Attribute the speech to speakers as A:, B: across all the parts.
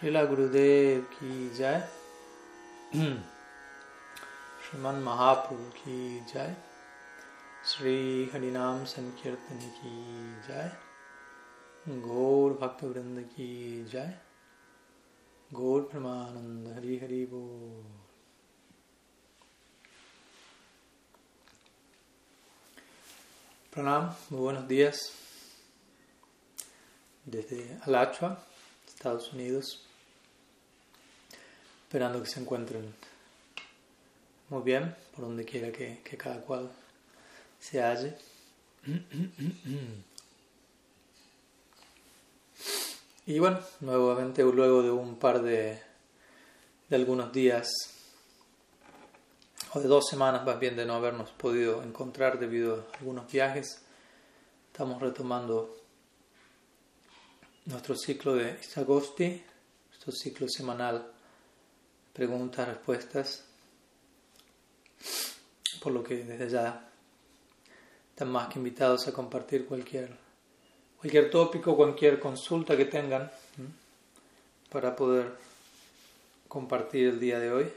A: शिला गुरुदेव की जय। श्रीमन महाप्रभु की जय। श्री हरिनाम संकीर्तन की जय। गौर भक्त वृंद की जय। गौर परमानंद हरि हरि बोल। Pranam, buenos días desde Alachua, Estados Unidos. Esperando que se encuentren muy bien por donde quiera que, cada cual se halle. Y bueno, nuevamente luego de un par de, de algunos días o de dos semanas más bien de no habernos podido encontrar debido a algunos viajes, estamos retomando nuestro ciclo de Isagosti, nuestro ciclo semanal, preguntas, respuestas, por lo que desde ya están más que invitados a compartir cualquier, cualquier tópico, cualquier consulta que tengan para poder compartir el día de hoy.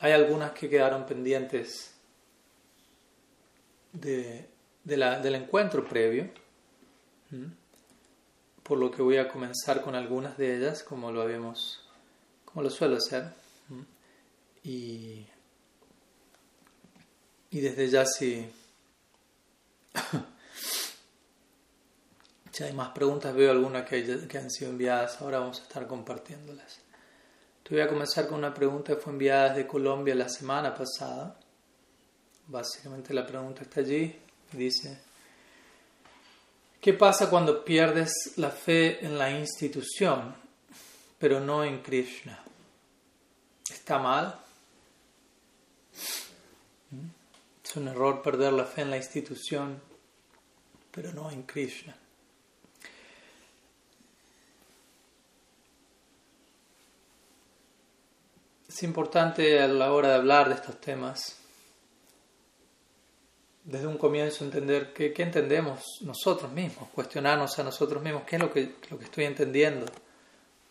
A: Hay algunas que quedaron pendientes de, la, del encuentro previo, por lo que voy a comenzar con algunas de ellas, como lo habíamos, como lo suelo hacer. Y, y desde ya si, si hay más preguntas, veo algunas que, que han sido enviadas, ahora vamos a estar compartiéndolas. Te voy a comenzar con una pregunta que fue enviada desde Colombia la semana pasada. Básicamente la pregunta está allí. Dice, ¿qué pasa cuando pierdes la fe en la institución, pero no en Krishna? ¿Está mal? Es un error perder la fe en la institución, pero no en Krishna. Es importante a la hora de hablar de estos temas, desde un comienzo entender qué, qué entendemos nosotros mismos, cuestionarnos a nosotros mismos qué es lo que, lo que estoy entendiendo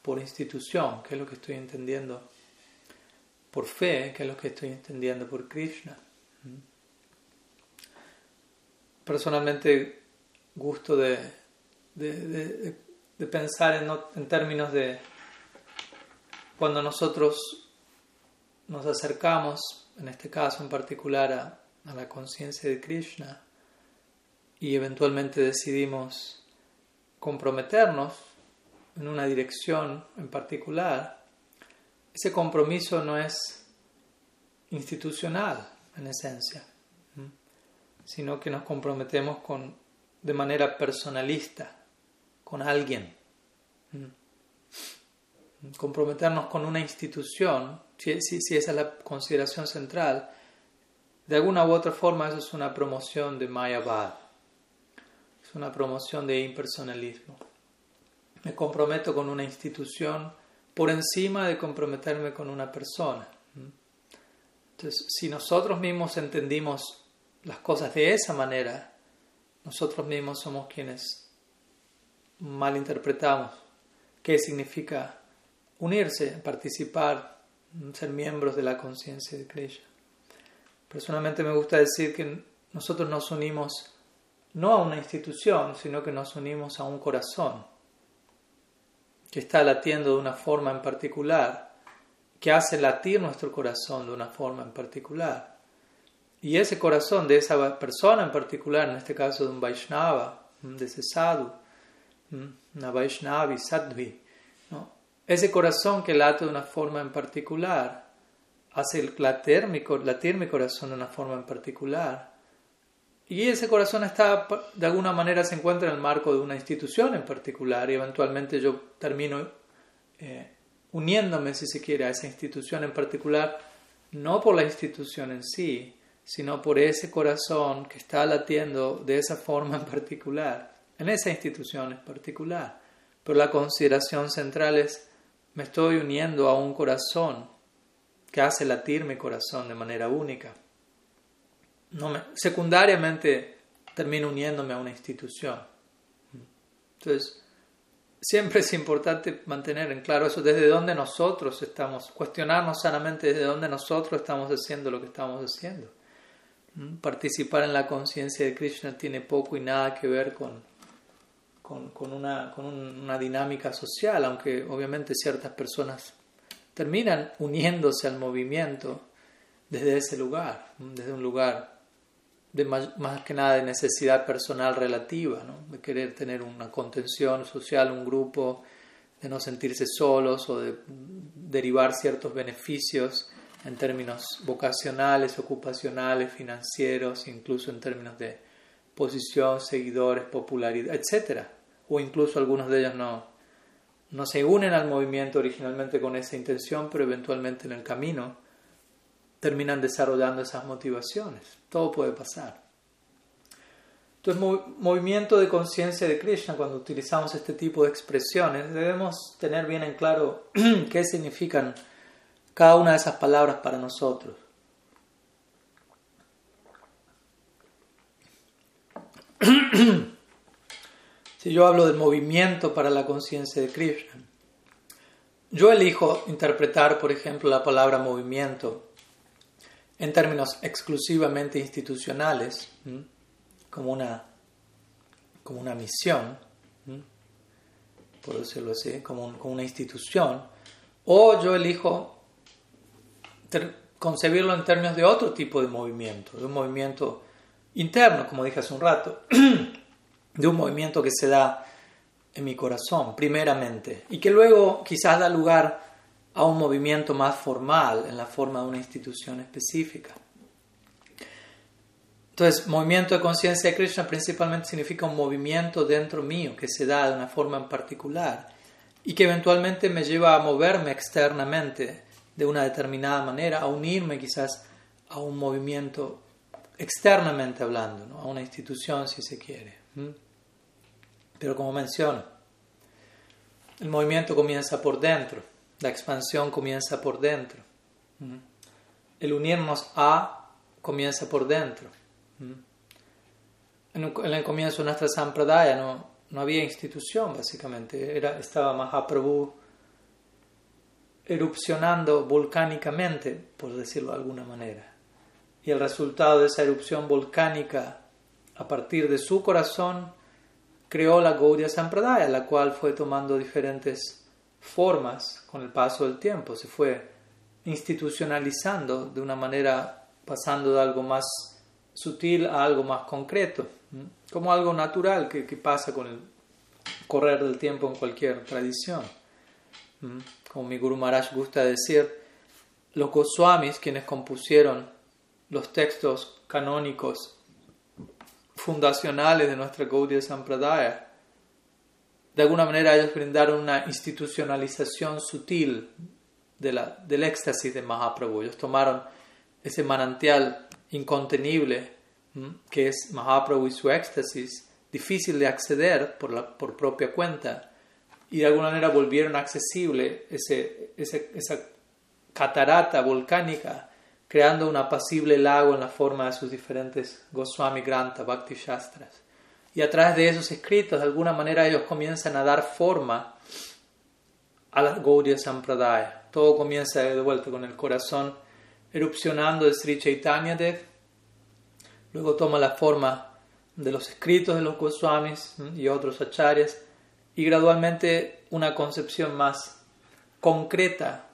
A: por institución, qué es lo que estoy entendiendo por fe, qué es lo que estoy entendiendo por Krishna. Personalmente gusto de, de, de, de pensar en, en términos de cuando nosotros nos acercamos, en este caso en particular, a, a la conciencia de Krishna y eventualmente decidimos comprometernos en una dirección en particular, ese compromiso no es institucional en esencia, sino que nos comprometemos con, de manera personalista con alguien. Comprometernos con una institución si, esa es la consideración central, de alguna u otra forma eso es una promoción de Mayavad, es una promoción de impersonalismo. Me comprometo con una institución por encima de comprometerme con una persona. Entonces, si nosotros mismos entendimos las cosas de esa manera, nosotros mismos somos quienes malinterpretamos qué significa unirse, participar, ser miembros de la conciencia de Krishna. Personalmente me gusta decir que nosotros nos unimos no a una institución, sino que nos unimos a un corazón que está latiendo de una forma en particular, que hace latir nuestro corazón de una forma en particular. Y ese corazón de esa persona en particular, en este caso de un Vaishnava, de ese sadhu, una Vaishnavi, sadhvi, ese corazón que late de una forma en particular, hace latir mi, latir mi corazón de una forma en particular. Y ese corazón está, de alguna manera, se encuentra en el marco de una institución en particular y eventualmente yo termino eh, uniéndome, si se quiere, a esa institución en particular, no por la institución en sí, sino por ese corazón que está latiendo de esa forma en particular, en esa institución en particular. Pero la consideración central es me estoy uniendo a un corazón que hace latir mi corazón de manera única. Secundariamente termino uniéndome a una institución. Entonces, siempre es importante mantener en claro eso, desde dónde nosotros estamos, cuestionarnos sanamente desde dónde nosotros estamos haciendo lo que estamos haciendo. ¿Mm? Participar en la conciencia de Krishna tiene poco y nada que ver con, con, una, con una dinámica social, aunque obviamente ciertas personas terminan uniéndose al movimiento desde ese lugar, desde un lugar de más, que nada de necesidad personal relativa, de querer tener una contención social, un grupo, de no sentirse solos o de derivar ciertos beneficios en términos vocacionales, ocupacionales, financieros, incluso en términos de posición, seguidores, popularidad, etc. O incluso algunos de ellos no, no se unen al movimiento originalmente con esa intención, pero eventualmente en el camino terminan desarrollando esas motivaciones. Todo puede pasar. Entonces, movimiento de conciencia de Krishna, cuando utilizamos este tipo de expresiones, debemos tener bien en claro qué significan cada una de esas palabras para nosotros. si yo hablo del movimiento para la conciencia de Krishna, yo elijo interpretar, por ejemplo, la palabra movimiento en términos exclusivamente institucionales, como una, como una misión, por decirlo así, como, una institución, o yo elijo concebirlo en términos de otro tipo de movimiento, de un movimiento interno, como dije hace un rato, de un movimiento que se da en mi corazón, primeramente, y que luego quizás da lugar a un movimiento más formal en la forma de una institución específica. Entonces, movimiento de conciencia de Krishna principalmente significa un movimiento dentro mío que se da de una forma en particular y que eventualmente me lleva a moverme externamente de una determinada manera, a unirme quizás a un movimiento externamente hablando, a una institución si se quiere. Pero como menciono, el movimiento comienza por dentro. La expansión comienza por dentro. El unirnos a comienza por dentro. En, el comienzo de nuestra sampradaya no, no había institución, básicamente. Era, estaba Mahaprabhu erupcionando volcánicamente, por decirlo de alguna manera. Y el resultado de esa erupción volcánica, a partir de su corazón, creó la Gaudiya Sampradaya, la cual fue tomando diferentes formas con el paso del tiempo, se fue institucionalizando de una manera, pasando de algo más sutil a algo más concreto, como algo natural que, pasa con el correr del tiempo en cualquier tradición. Como mi Guru Maharaj gusta decir, los Goswamis, quienes compusieron los textos canónicos fundacionales de nuestra Gaudiya Sampradaya, de alguna manera ellos brindaron una institucionalización sutil del éxtasis de Mahaprabhu. Ellos tomaron ese manantial incontenible que es Mahaprabhu y su éxtasis, difícil de acceder por, por propia cuenta, y de alguna manera volvieron accesible ese, esa catarata volcánica, creando un apacible lago en la forma de sus diferentes Goswami Granta, Bhakti Shastras y a través de esos escritos, de alguna manera, ellos comienzan a dar forma a la Gaudiya Sampradaya. Todo comienza de vuelta con el corazón erupcionando de Sri Chaitanya Dev, luego toma la forma de los escritos de los Goswamis y otros acharyas, y gradualmente una concepción más concreta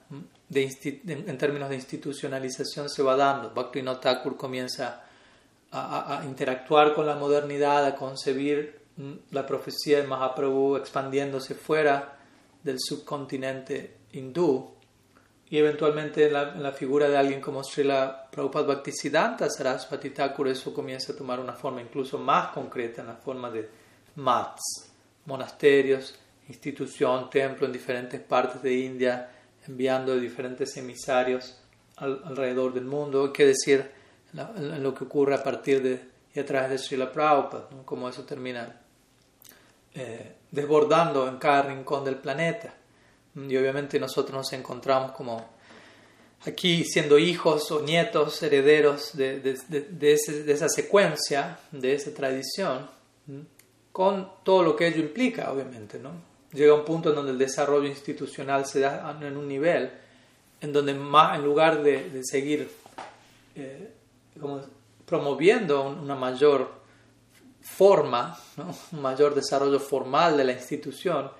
A: en términos de institucionalización se va dando. Bhaktivinoda Thakur comienza a, interactuar con la modernidad, a concebir mm, la profecía de Mahaprabhu expandiéndose fuera del subcontinente hindú y eventualmente en la, figura de alguien como Srila Prabhupada Bhaktisiddhanta Saraswati Thakur eso comienza a tomar una forma incluso más concreta en la forma de mats, monasterios, institución, templo en diferentes partes de India, enviando diferentes emisarios alrededor del mundo. Hay que decir, en lo que ocurre a partir de y a través de Srila Prabhupada, como eso termina eh, desbordando en cada rincón del planeta. Y obviamente nosotros nos encontramos como aquí siendo hijos o nietos, herederos de, de, de, esa secuencia, de esa tradición, con todo lo que ello implica, obviamente, ¿no? llega un punto en donde el desarrollo institucional se da en un nivel en donde más, en lugar de, seguir eh, promoviendo una mayor forma, un mayor desarrollo formal de la institución,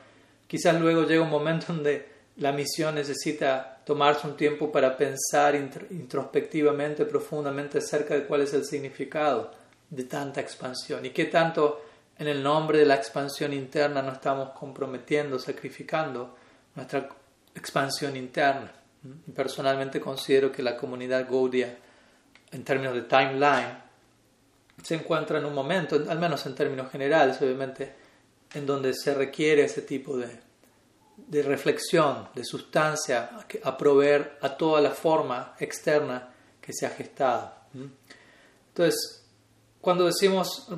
A: quizás luego llega un momento donde la misión necesita tomarse un tiempo para pensar introspectivamente, profundamente acerca de cuál es el significado de tanta expansión y qué tanto en el nombre de la expansión interna nos estamos comprometiendo, sacrificando nuestra expansión interna. Personalmente considero que la comunidad Gaudia, en términos de timeline, se encuentra en un momento, al menos en términos generales, obviamente, en donde se requiere ese tipo de, de reflexión, de sustancia, a proveer a toda la forma externa que se ha gestado. Entonces, cuando decimos,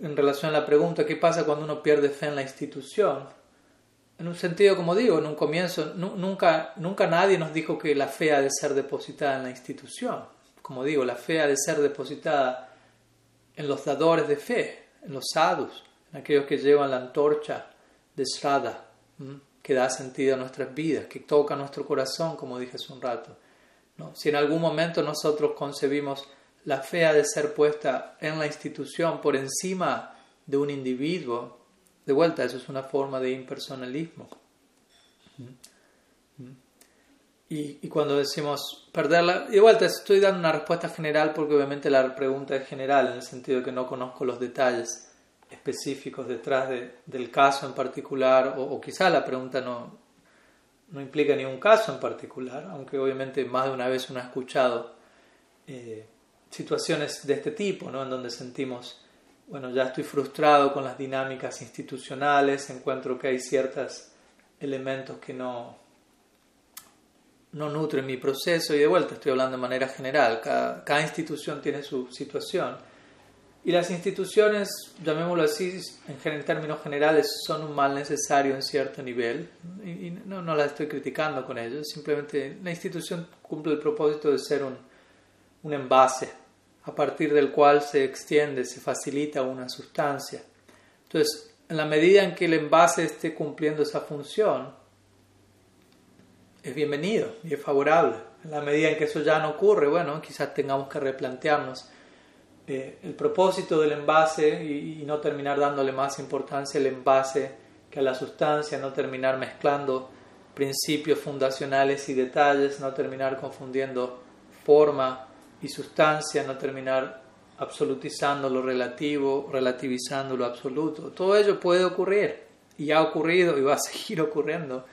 A: en relación a la pregunta, ¿qué pasa cuando uno pierde fe en la institución? En un sentido, como digo, en un comienzo, nunca, nunca nadie nos dijo que la fe ha de ser depositada en la institución. Como digo, la fe ha de ser depositada en los dadores de fe, en los sadhus, en aquellos que llevan la antorcha de Srada, que da sentido a nuestras vidas, que toca nuestro corazón, como dije hace un rato. ¿no? Si en algún momento nosotros concebimos la fe ha de ser puesta en la institución por encima de un individuo. De vuelta, eso es una forma de impersonalismo. Y, cuando decimos perderla, de vuelta estoy dando una respuesta general porque obviamente la pregunta es general en el sentido de que no conozco los detalles específicos detrás del caso en particular o, o quizá la pregunta no, no implica ni un caso en particular, aunque obviamente más de una vez uno ha escuchado eh, situaciones de este tipo, ¿no? en donde sentimos, bueno, ya estoy frustrado con las dinámicas institucionales, encuentro que hay ciertos elementos que no, no nutren mi proceso y de vuelta estoy hablando de manera general, cada, institución tiene su situación. Y las instituciones, llamémoslo así, en, términos generales, son un mal necesario en cierto nivel. Y, no, no la estoy criticando con ello, simplemente la institución cumple el propósito de ser un, un envase a partir del cual se extiende, se facilita una sustancia. Entonces, en la medida en que el envase esté cumpliendo esa función, es bienvenido y es favorable. En la medida en que eso ya no ocurre, bueno, quizás tengamos que replantearnos eh, el propósito del envase y, y, no terminar dándole más importancia al envase que a la sustancia, no terminar mezclando principios fundacionales y detalles, no terminar confundiendo forma y sustancia, no terminar absolutizando lo relativo, relativizando lo absoluto. Todo ello puede ocurrir y ha ocurrido y va a seguir ocurriendo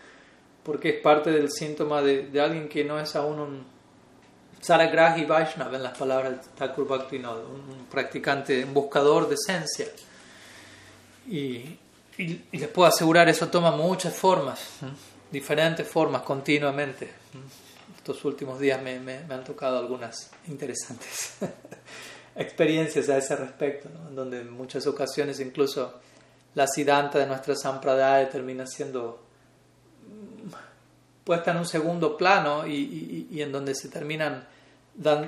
A: porque es parte del síntoma de, de alguien que no es aún un Saragrahi Vaishnava en las palabras de Thakur Bhaktivinoda, un practicante, un buscador de esencia. Y, y, les puedo asegurar, eso toma muchas formas, diferentes formas continuamente estos últimos días me, me, han tocado algunas interesantes experiencias a ese respecto, en donde en muchas ocasiones incluso la siddhanta de nuestra sampradaya termina siendo puesta en un segundo plano y, en donde se, terminan,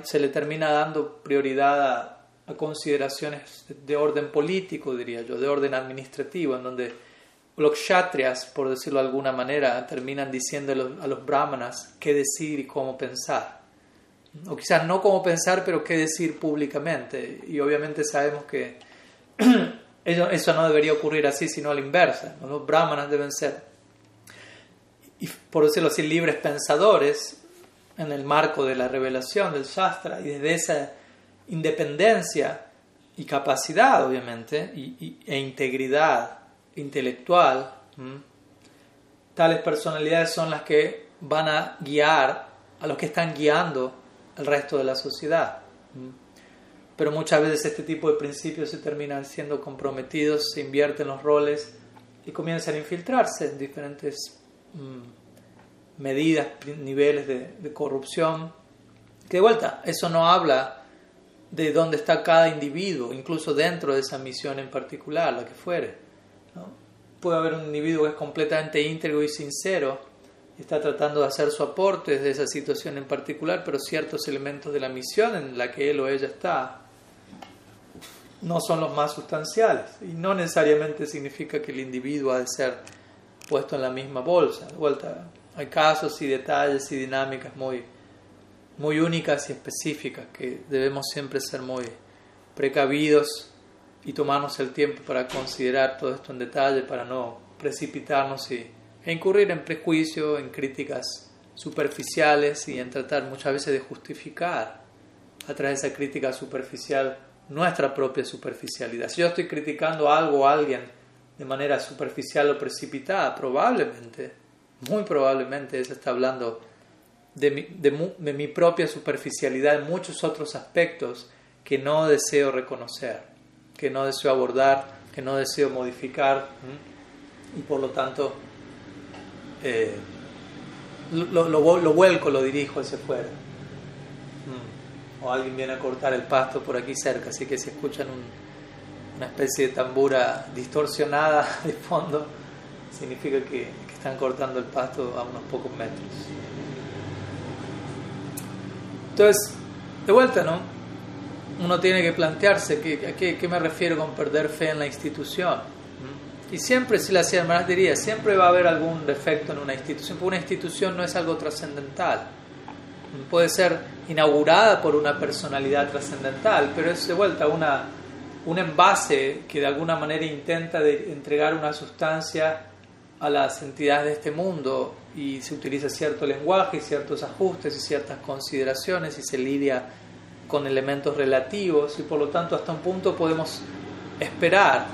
A: se le termina dando prioridad a, a consideraciones de orden político, diría yo, de orden administrativo, en donde los kshatriyas, por decirlo de alguna manera, terminan diciendo a los brahmanas qué decir y cómo pensar. O quizás no cómo pensar, pero qué decir públicamente. Y obviamente sabemos que eso no debería ocurrir así, sino a la inversa. Los brahmanas deben ser, y por decirlo así, libres pensadores en el marco de la revelación del Shastra y desde esa independencia y capacidad, obviamente, e integridad intelectual, tales personalidades son las que van a guiar a los que están guiando el resto de la sociedad. Pero muchas veces este tipo de principios se terminan siendo comprometidos, se invierten los roles y comienzan a infiltrarse en diferentes medidas, niveles de, de corrupción. Que de vuelta, eso no habla de dónde está cada individuo, incluso dentro de esa misión en particular, la que fuere Puede haber un individuo que es completamente íntegro y sincero y está tratando de hacer su aporte desde esa situación en particular, pero ciertos elementos de la misión en la que él o ella está no son los más sustanciales y no necesariamente significa que el individuo ha de ser puesto en la misma bolsa. De vuelta, hay casos y detalles y dinámicas muy, muy únicas y específicas que debemos siempre ser muy precavidos y tomarnos el tiempo para considerar todo esto en detalle, para no precipitarnos y, e incurrir en prejuicio, en críticas superficiales y en tratar muchas veces de justificar a través de esa crítica superficial nuestra propia superficialidad. Si yo estoy criticando algo o alguien de manera superficial o precipitada, probablemente, muy probablemente, eso está hablando de mi, propia superficialidad en muchos otros aspectos que no deseo reconocer, que no deseo abordar, que no deseo modificar y por lo tanto eh, lo, lo, vuelco, lo dirijo hacia afuera. O alguien viene a cortar el pasto por aquí cerca, así que si escuchan una especie de tambura distorsionada de fondo, significa que, están cortando el pasto a unos pocos metros. Entonces, de vuelta, ¿no? uno tiene que plantearse a qué, me refiero con perder fe en la institución. Y siempre, si la hermanas diría, siempre va a haber algún defecto en una institución, porque una institución no es algo trascendental. Puede ser inaugurada por una personalidad trascendental, pero es de vuelta una, un envase que de alguna manera intenta de entregar una sustancia a las entidades de este mundo y se utiliza cierto lenguaje, ciertos ajustes y ciertas consideraciones y se lidia con elementos relativos y por lo tanto hasta un punto podemos esperar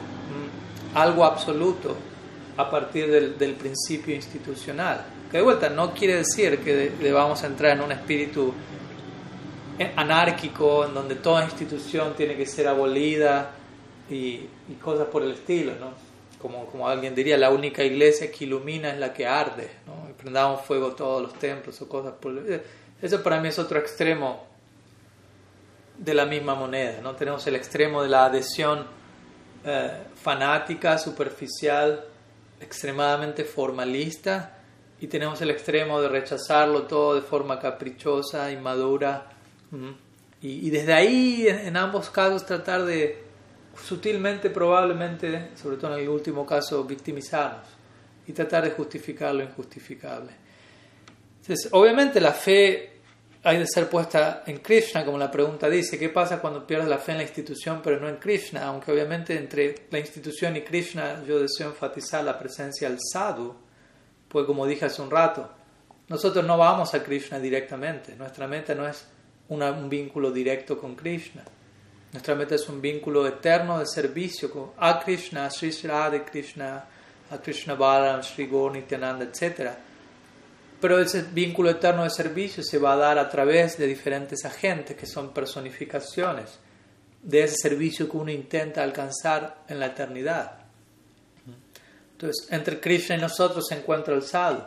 A: algo absoluto a partir del, principio institucional. Que de vuelta no quiere decir que debamos entrar en un espíritu anárquico en donde toda institución tiene que ser abolida y, cosas por el estilo, ¿no? Como, como alguien diría, la única iglesia que ilumina es la que arde, ¿no? Y prendamos fuego todos los templos o cosas por el Eso para mí es otro extremo de la misma moneda. ¿no? Tenemos el extremo de la adhesión eh, fanática, superficial, extremadamente formalista, y tenemos el extremo de rechazarlo todo de forma caprichosa, inmadura, y, y, desde ahí, en, ambos casos, tratar de sutilmente, probablemente, sobre todo en el último caso, victimizarnos y tratar de justificar lo injustificable. Entonces, obviamente la fe hay de ser puesta en Krishna, como la pregunta dice, ¿qué pasa cuando pierdes la fe en la institución pero no en Krishna? Aunque obviamente entre la institución y Krishna yo deseo enfatizar la presencia del sadhu, pues como dije hace un rato, nosotros no vamos a Krishna directamente, nuestra meta no es un vínculo directo con Krishna, nuestra meta es un vínculo eterno de servicio a Krishna, a Sri Radha Krishna, a Krishna Balaram, Sri Gaur Nityananda, etc., pero ese vínculo eterno de servicio se va a dar a través de diferentes agentes que son personificaciones de ese servicio que uno intenta alcanzar en la eternidad. Entonces, entre Krishna y nosotros se encuentra el sadhu.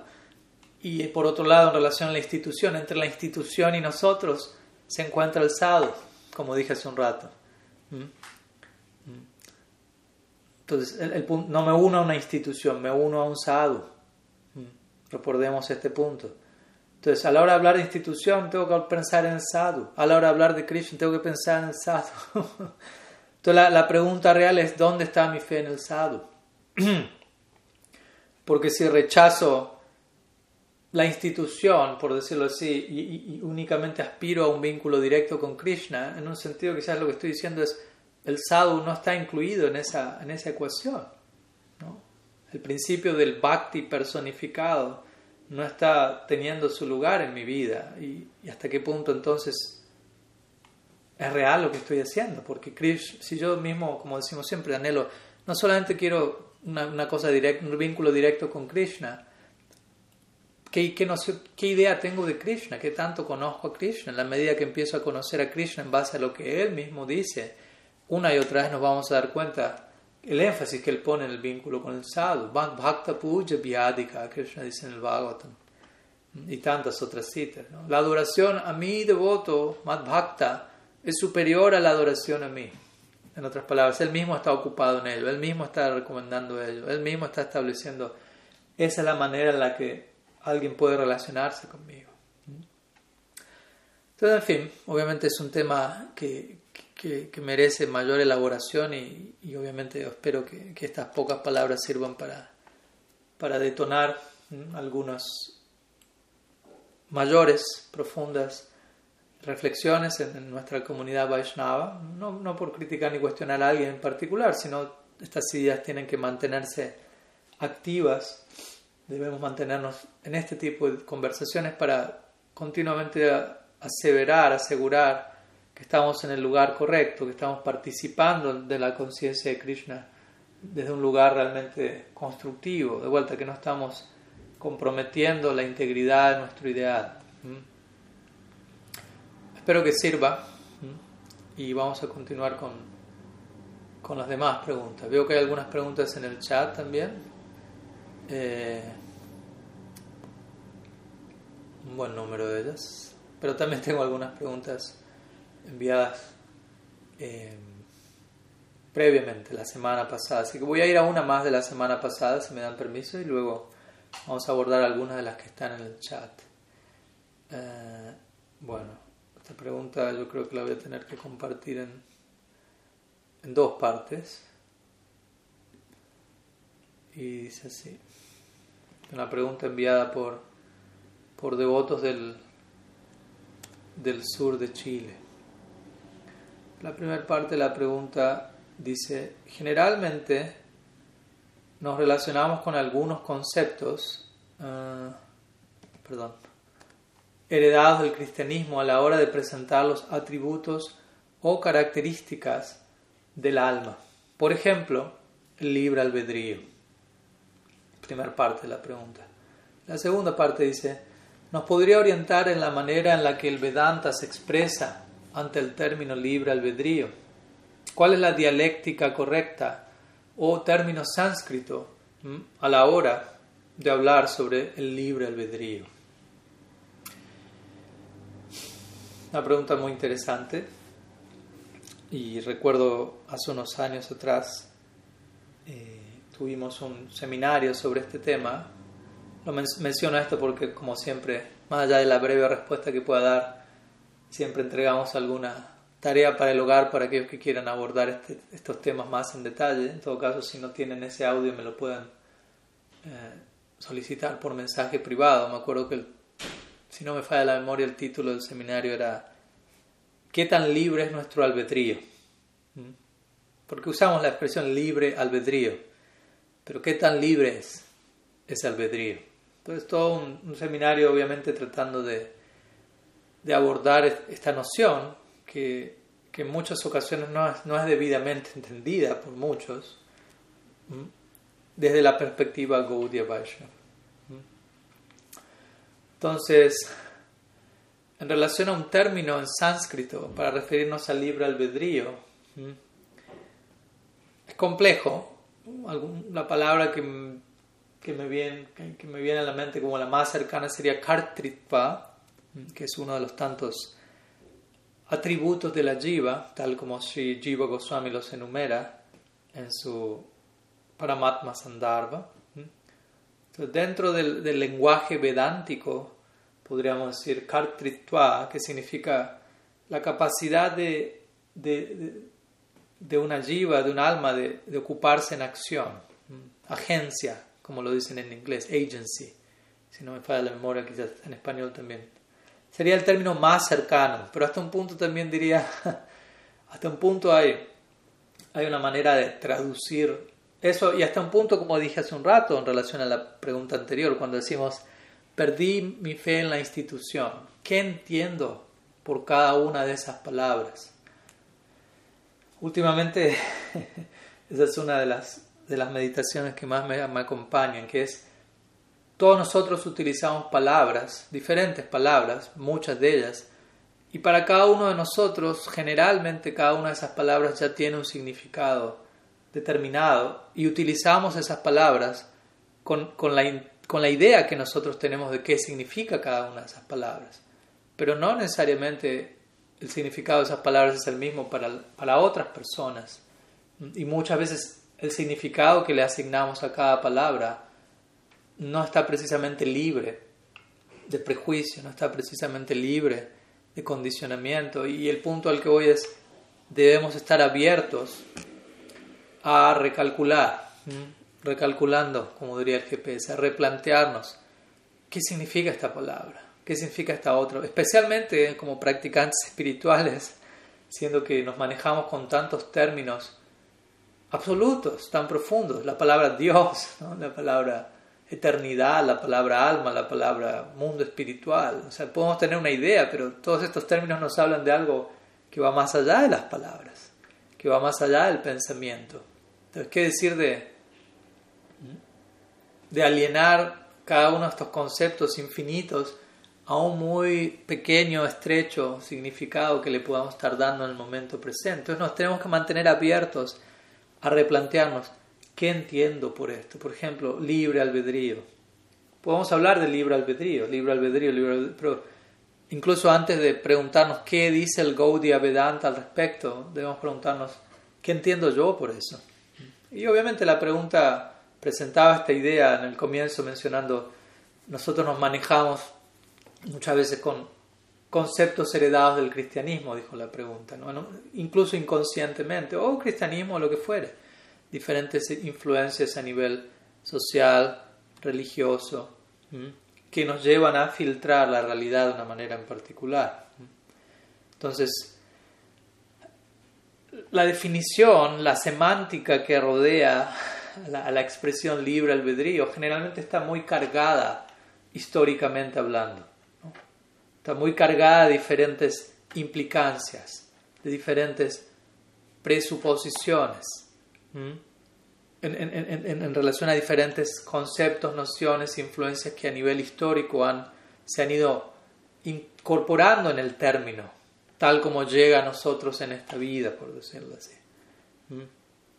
A: Y por otro lado, en relación a la institución, entre la institución y nosotros se encuentra el sadhu, como dije hace un rato. Entonces, el, no me uno a una institución, me uno a un sadhu. Recordemos este punto. Entonces, a la hora de hablar de institución, tengo que pensar en el sadhu. A la hora de hablar de Krishna, tengo que pensar en el sadhu. Entonces, la, pregunta real es: ¿dónde está mi fe en el sadhu? Porque si rechazo la institución, por decirlo así, y, únicamente aspiro a un vínculo directo con Krishna, en un sentido quizás lo que estoy diciendo es, el sadhu no está incluido en esa, en esa ecuación. El principio del bhakti personificado no está teniendo su lugar en mi vida y, hasta qué punto entonces es real lo que estoy haciendo, porque Krishna, si yo mismo, como decimos siempre, anhelo, no solamente quiero una, cosa directa, un vínculo directo con Krishna, ¿qué, qué, no ¿qué idea tengo de Krishna? ¿Qué tanto conozco a Krishna? En la medida que empiezo a conocer a Krishna en base a lo que él mismo dice, una y otra vez nos vamos a dar cuenta el énfasis que él pone en el vínculo con el sadhu. Bhakta puja vyadika, Krishna dice en el Bhagavatam. Y tantas otras citas. La adoración a mi devoto, Madhbhakta, es superior a la adoración a mí. En otras palabras, él mismo está ocupado en ello, él mismo está recomendando ello, él mismo está estableciendo. Esa es la manera en la que alguien puede relacionarse conmigo. Entonces, en fin, obviamente es un tema que, que, merece mayor elaboración y, obviamente espero que, estas pocas palabras sirvan para, para detonar algunas mayores, profundas reflexiones en, nuestra comunidad Vaishnava, no, no por criticar ni cuestionar a alguien en particular, sino estas ideas tienen que mantenerse activas, debemos mantenernos en este tipo de conversaciones para continuamente aseverar, asegurar que estamos en el lugar correcto, que estamos participando de la conciencia de Krishna desde un lugar realmente constructivo, de vuelta que no estamos comprometiendo la integridad de nuestro ideal. Espero que sirva y vamos a continuar con, con las demás preguntas. Veo que hay algunas preguntas en el chat también. Eh, un buen número de ellas. Pero también tengo algunas preguntas enviadas eh, previamente, la semana pasada. Así que voy a ir a una más de la semana pasada, si me dan permiso, y luego vamos a abordar algunas de las que están en el chat. Eh, bueno, esta pregunta yo creo que la voy a tener que compartir en, en dos partes. Y dice así. Una pregunta enviada por, por devotos del, del sur de Chile. La primera parte de la pregunta dice, generalmente nos relacionamos con algunos conceptos, perdón, heredados del cristianismo a la hora de presentar los atributos o características del alma. Por ejemplo, el libre albedrío. Primera parte de la pregunta. La segunda parte dice, nos podría orientar en la manera en la que el Vedanta se expresa ante el término libre albedrío. ¿Cuál es la dialéctica correcta o término sánscrito a la hora de hablar sobre el libre albedrío? Una pregunta muy interesante y recuerdo hace unos años atrás eh, tuvimos un seminario sobre este tema. Lo menciono esto porque como siempre, más allá de la breve respuesta que pueda dar, siempre entregamos alguna tarea para el hogar para aquellos que quieran abordar este, estos temas más en detalle. En todo caso, si no tienen ese audio, me lo pueden eh, solicitar por mensaje privado. Me acuerdo que el si no me falla la memoria, el título del seminario era ¿Qué tan libre es nuestro albedrío? ¿Mm? Porque usamos la expresión libre albedrío, pero ¿qué tan libre es ese albedrío? Entonces todo un, seminario obviamente tratando de, de, abordar esta noción que, que en muchas ocasiones no es, no es, debidamente entendida por muchos desde la perspectiva Gaudiya Vaishnava. Entonces, en relación a un término en sánscrito para referirnos al libre albedrío, es complejo. La palabra que, que, me viene, que me viene a la mente como la más cercana sería kartritva, que es uno de los tantos atributos de la jiva, tal como Sri Jiva Goswami los enumera en su Paramatma Sandarbha. dentro del, del lenguaje vedántico, podríamos decir, kartritva, que significa la capacidad de, de, de, una jiva, de un alma, de, de, ocuparse en acción, agencia, como lo dicen en inglés, agency, si no me falla la memoria, quizás en español también. Sería el término más cercano, pero hasta un punto también diría, hasta un punto hay, hay una manera de traducir eso, y hasta un punto, como dije hace un rato en relación a la pregunta anterior, cuando decimos Perdí mi fe en la institución. ¿Qué entiendo por cada una de esas palabras? Últimamente, esa es una de las, de las meditaciones que más me, me acompañan, que es, todos nosotros utilizamos palabras, diferentes palabras, muchas de ellas, y para cada uno de nosotros, generalmente cada una de esas palabras ya tiene un significado determinado, y utilizamos esas palabras con, con la con la idea que nosotros tenemos de qué significa cada una de esas palabras. Pero no necesariamente el significado de esas palabras es el mismo para, para otras personas. Y muchas veces el significado que le asignamos a cada palabra no está precisamente libre de prejuicio, no está precisamente libre de condicionamiento. Y el punto al que voy es, debemos estar abiertos a recalcular recalculando, como diría el GPS, a replantearnos qué significa esta palabra, qué significa esta otra, especialmente como practicantes espirituales, siendo que nos manejamos con tantos términos absolutos, tan profundos, la palabra Dios, la palabra eternidad, la palabra alma, la palabra mundo espiritual. O sea, podemos tener una idea, pero todos estos términos nos hablan de algo que va más allá de las palabras, que va más allá del pensamiento. Entonces, ¿qué decir de, de alienar cada uno de estos conceptos infinitos a un muy pequeño, estrecho significado que le podamos estar dando en el momento presente? Entonces, nos tenemos que mantener abiertos a replantearnos ¿Qué entiendo por esto? Por ejemplo, libre albedrío. Podemos hablar de libre albedrío, libre albedrío, libre albedrío, pero incluso antes de preguntarnos qué dice el Gaudiya Vedanta al respecto, debemos preguntarnos qué entiendo yo por eso. Y obviamente la pregunta presentaba esta idea en el comienzo mencionando, nosotros nos manejamos muchas veces con conceptos heredados del cristianismo, dijo la pregunta, ¿no? incluso inconscientemente, o cristianismo o lo que fuere diferentes influencias a nivel social, religioso, que nos llevan a filtrar la realidad de una manera en particular. Entonces, la definición, la semántica que rodea a la, expresión libre albedrío generalmente está muy cargada históricamente hablando. Está muy cargada de diferentes implicancias, de diferentes presuposiciones en, relación a diferentes conceptos, nociones, influencias que a nivel histórico han, se han ido incorporando en el término, tal como llega a nosotros en esta vida, por decirlo así.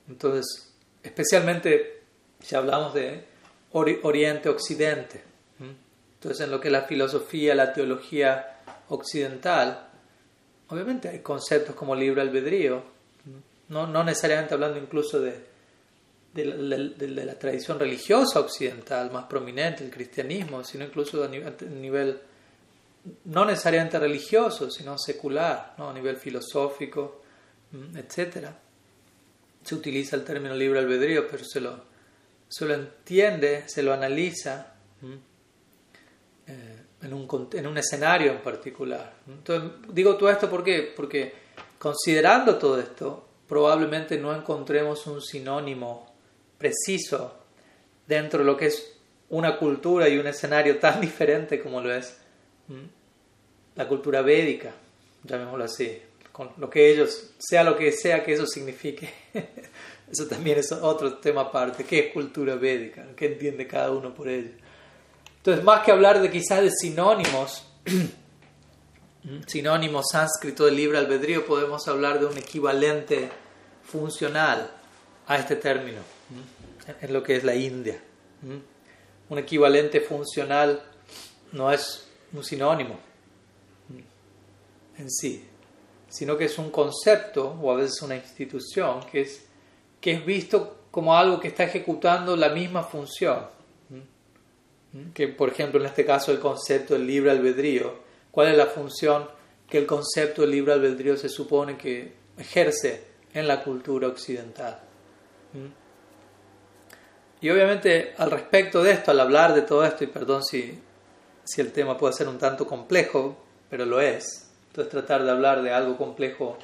A: Entonces, especialmente si hablamos de Oriente-Occidente, entonces en lo que es la filosofía, la teología occidental, obviamente hay conceptos como libre albedrío, no, no necesariamente hablando incluso de, de, la tradición religiosa occidental más prominente, el cristianismo, sino incluso a nivel, no necesariamente religioso, sino secular, ¿no? a nivel filosófico, etc. Se utiliza el término libre albedrío, pero se lo, se lo entiende, se lo analiza en, un, en un escenario en particular. Entonces, digo todo esto ¿por porque considerando todo esto, probablemente no encontremos un sinónimo preciso dentro de lo que es una cultura y un escenario tan diferente como lo es la cultura védica, llamémoslo así, con lo que ellos, sea lo que sea que eso signifique. Eso también es otro tema aparte. ¿Qué es cultura védica? ¿Qué entiende cada uno por ello? Entonces, más que hablar de quizás de sinónimos, sinónimo sánscrito del libre albedrío, podemos hablar de un equivalente funcional a este término en lo que es la India. Un equivalente funcional no es un sinónimo en sí, sino que es un concepto o a veces una institución que es, que es visto como algo que está ejecutando la misma función. Que, por ejemplo, en este caso el concepto del libre albedrío cuál es la función que el concepto del libre albedrío se supone que ejerce en la cultura occidental. ¿Mm? Y obviamente al respecto de esto, al hablar de todo esto, y perdón si, si el tema puede ser un tanto complejo, pero lo es, entonces tratar de hablar de algo complejo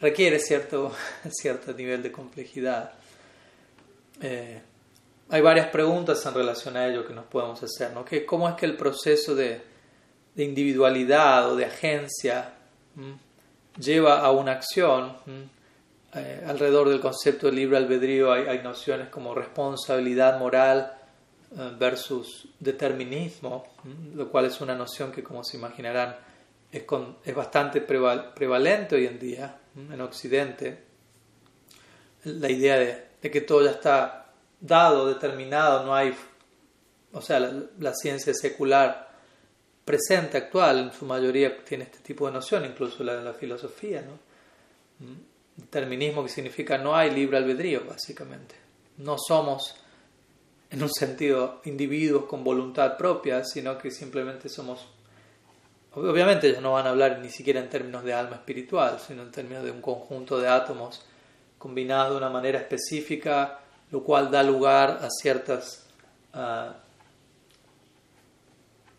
A: requiere cierto, cierto nivel de complejidad. Eh, hay varias preguntas en relación a ello que nos podemos hacer, ¿no? ¿Cómo es que el proceso de, individualidad o de agencia lleva a una acción. Eh, alrededor del concepto de libre albedrío hay, nociones como responsabilidad moral eh, versus determinismo, lo cual es una noción que, como se imaginarán, es, es bastante prevalente hoy en día en Occidente. La idea de, que todo ya está dado, determinado, no hay, o sea, la ciencia secular presente, actual, en su mayoría tiene este tipo de noción, incluso la de la filosofía. ¿no? Mm. Determinismo que significa no hay libre albedrío, básicamente. No somos, en un sentido, individuos con voluntad propia, sino que simplemente somos... Obviamente ellos no van a hablar ni siquiera en términos de alma espiritual, sino en términos de un conjunto de átomos combinados de una manera específica lo cual da lugar a ciertas ah,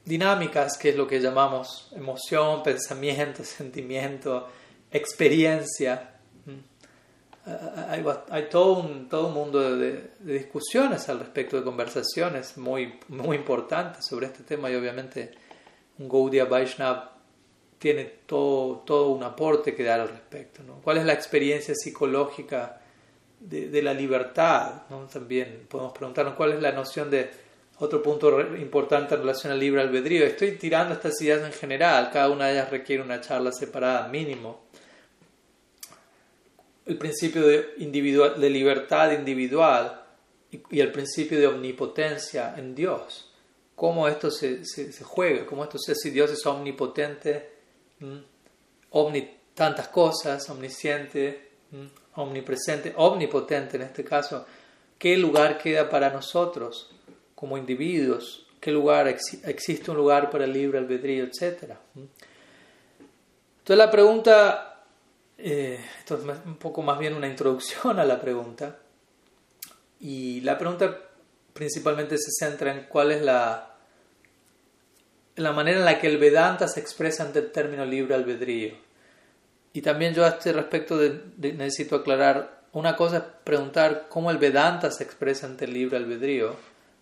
A: dinámicas, que es lo que llamamos emoción, pensamiento, sentimiento, experiencia. Mm. Hay, hay todo, un, todo un mundo de, discusiones al respecto, de conversaciones muy, muy importantes sobre este tema y obviamente un Gaudiya Vaishnav tiene todo, todo un aporte que dar al respecto. ¿no? ¿Cuál es la experiencia psicológica de, la libertad? También podemos preguntarnos cuál es la noción de otro punto importante en relación al libre albedrío. Estoy tirando estas ideas en general, cada una de ellas requiere una charla separada mínimo. El principio de, individual, de libertad individual y, el principio de omnipotencia en Dios. Cómo esto se, se, juega, cómo esto se, si Dios es omnipotente, omni, tantas cosas, omnisciente, omnipresente, omnipotente en este caso, ¿qué lugar queda para nosotros? como individuos, qué lugar existe un lugar para el libre albedrío, etc. Entonces la pregunta, eh, es un poco más bien una introducción a la pregunta, y la pregunta principalmente se centra en cuál es la, la manera en la que el Vedanta se expresa ante el término libre albedrío. Y también yo a este respecto necesito aclarar, una cosa es preguntar cómo el Vedanta se expresa ante el libre albedrío,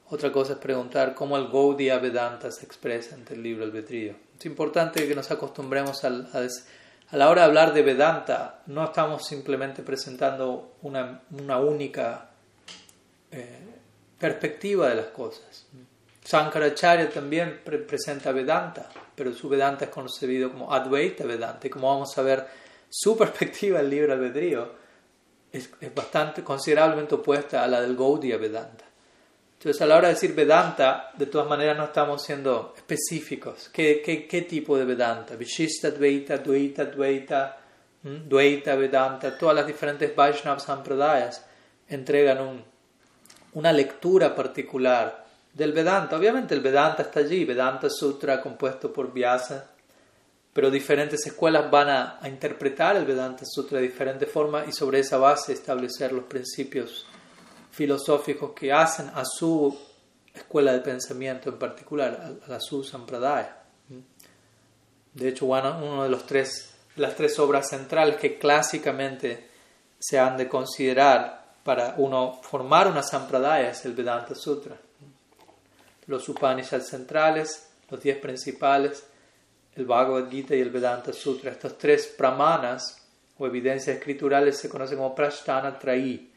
A: otra cosa es preguntar cómo el Gaudiya Vedanta se expresa en el libro albedrío. Es importante que nos acostumbremos a, a, la hora de hablar de Vedanta, no estamos simplemente presentando una, una única eh, perspectiva de las cosas. Sankaracharya también presenta Vedanta, pero su Vedanta es concebido como Advaita Vedanta. Y como vamos a ver, su perspectiva del libro albedrío es, es bastante considerablemente opuesta a la del Gaudiya Vedanta. Entonces, a la hora de decir Vedanta, de todas maneras no estamos siendo específicos. ¿Qué, qué, qué tipo de Vedanta? Vishista Dvaita, Dvaita, Dvaita, Dvaita Vedanta, todas las diferentes Vaishnava Sampradayas entregan un, una lectura particular del Vedanta. Obviamente el Vedanta está allí, Vedanta Sutra compuesto por Vyasa, pero diferentes escuelas van a, a interpretar el Vedanta Sutra de diferente forma y sobre esa base establecer los principios filosóficos que hacen a su escuela de pensamiento en particular, a, su Sampradaya. De hecho, uno de los tres, las tres obras centrales que clásicamente se han de considerar para uno formar una Sampradaya es el Vedanta Sutra. Los Upanishads centrales, los diez principales, el Bhagavad Gita y el Vedanta Sutra. Estos tres pramanas o evidencias escriturales se conocen como Prasthana Trayi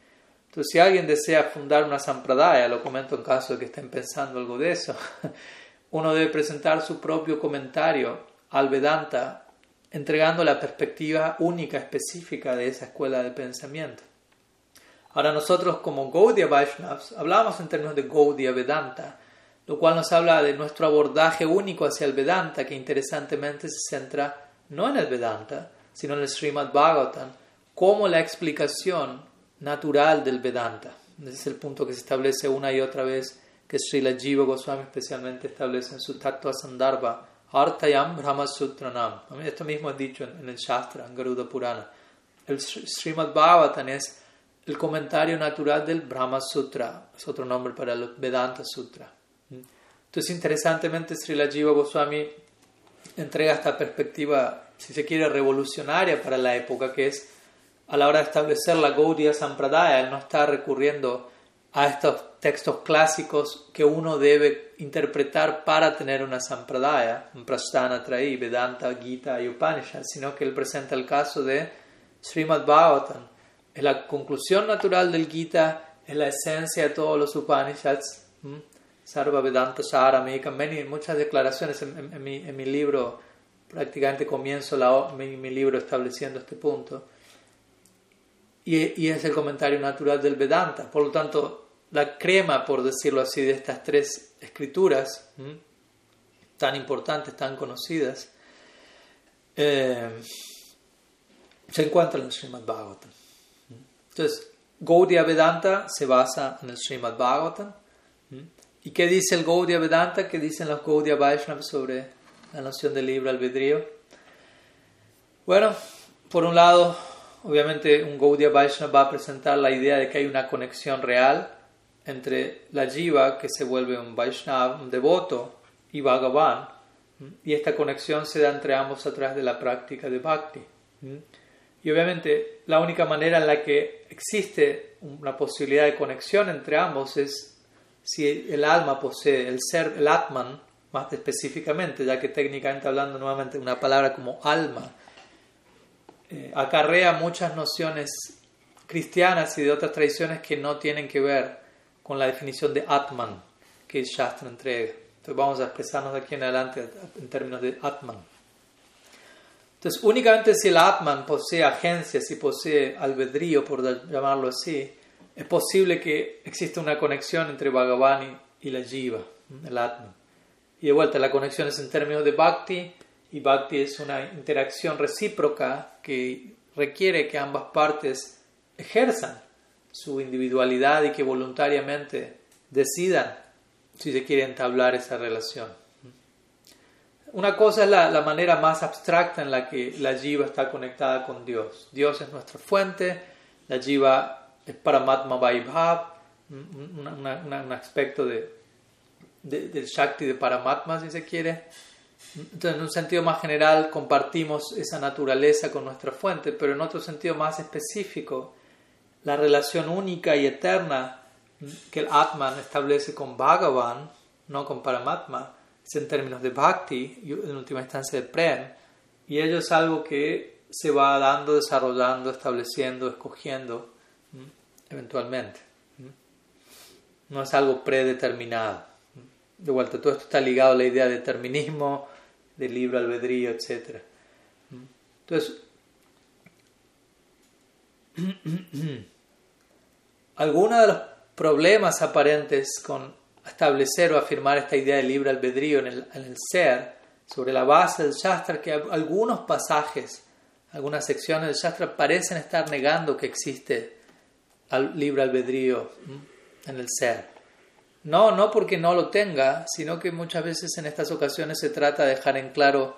A: entonces, si alguien desea fundar una sampradaya, lo comento en caso de que estén pensando algo de eso, uno debe presentar su propio comentario al Vedanta, entregando la perspectiva única, específica de esa escuela de pensamiento. Ahora nosotros como Gaudiya Vaishnavas hablamos en términos de Gaudiya Vedanta, lo cual nos habla de nuestro abordaje único hacia el Vedanta, que interesantemente se centra no en el Vedanta, sino en el Srimad Bhagavatam, como la explicación natural del Vedanta. Ese es el punto que se establece una y otra vez, que Srila Jiva Goswami especialmente establece en su Tattva Sandarbha, Artayam Brahma Sutranam. Esto mismo es dicho en, el Shastra, en Garuda Purana. El Srimad Bhagavatam es el comentario natural del Brahma Sutra, es otro nombre para el Vedanta Sutra. Entonces, interesantemente, Srila Jiva Goswami entrega esta perspectiva, si se quiere, revolucionaria para la época, que es a la hora de establecer la Gaudiya Sampradaya, él no está recurriendo a estos textos clásicos que uno debe interpretar para tener una Sampradaya, un Prasthana Trai, Vedanta, Gita y Upanishad, sino que él presenta el caso de Srimad Bhagavatam. Es la conclusión natural del Gita, es la esencia de todos los Upanishads. Sarva Vedanta Saramika, muchas declaraciones en, mi, en, mi, libro, prácticamente comienzo la, mi libro estableciendo este punto y, es el comentario natural del Vedanta. Por lo tanto, la crema, por decirlo así, de estas tres escrituras tan importantes, tan conocidas, eh, se encuentra en el Srimad Bhagavatam. Entonces, Gaudiya Vedanta se basa en el Srimad Bhagavatam. ¿Y qué dice el Gaudiya Vedanta? ¿Qué dicen los Gaudiya Vaishnavas sobre la noción del libre albedrío? Bueno, por un lado, obviamente un Gaudiya Vaishnava va a presentar la idea de que hay una conexión real entre la jiva que se vuelve un Vaishnava, un devoto, y Bhagavan, y esta conexión se da entre ambos a través de la práctica de Bhakti. Y obviamente la única manera en la que existe una posibilidad de conexión entre ambos es si el alma posee, el ser, el Atman, más específicamente, ya que técnicamente hablando nuevamente una palabra como alma, eh, acarrea muchas nociones cristianas y de otras tradiciones que no tienen que ver con la definición de Atman que Shastra entrega. Entonces vamos a expresarnos de aquí en adelante en términos de Atman. Entonces, únicamente si el Atman posee agencia, si posee albedrío, por llamarlo así, es posible que exista una conexión entre Bhagavan y la Jiva, el Atman. Y de vuelta, la conexión es en términos de Bhakti, y Bhakti es una interacción recíproca que requiere que ambas partes ejerzan su individualidad y que voluntariamente decidan si se quiere entablar esa relación. Una cosa es la, manera más abstracta en la que la jiva está conectada con Dios. Dios es nuestra fuente, la jiva es Paramatma Vaibhav, un aspecto de, del Shakti de Paramatma, si se quiere. Entonces, en un sentido más general, compartimos esa naturaleza con nuestra fuente, pero en otro sentido más específico, la relación única y eterna que el Atman establece con Bhagavan, no con Paramatma, es en términos de Bhakti y en última instancia de Prem, y ello es algo que se va dando, desarrollando, estableciendo, escogiendo eventualmente. No es algo predeterminado. De vuelta, todo esto está ligado a la idea de determinismo, de libre albedrío, etc. Entonces, algunos de los problemas aparentes con establecer o afirmar esta idea de libre albedrío en el, en el ser, sobre la base del Shastra, que algunos pasajes, algunas secciones del Shastra parecen estar negando que existe el libre albedrío en el ser. No, no porque no lo tenga, sino que muchas veces en estas ocasiones se trata de dejar en claro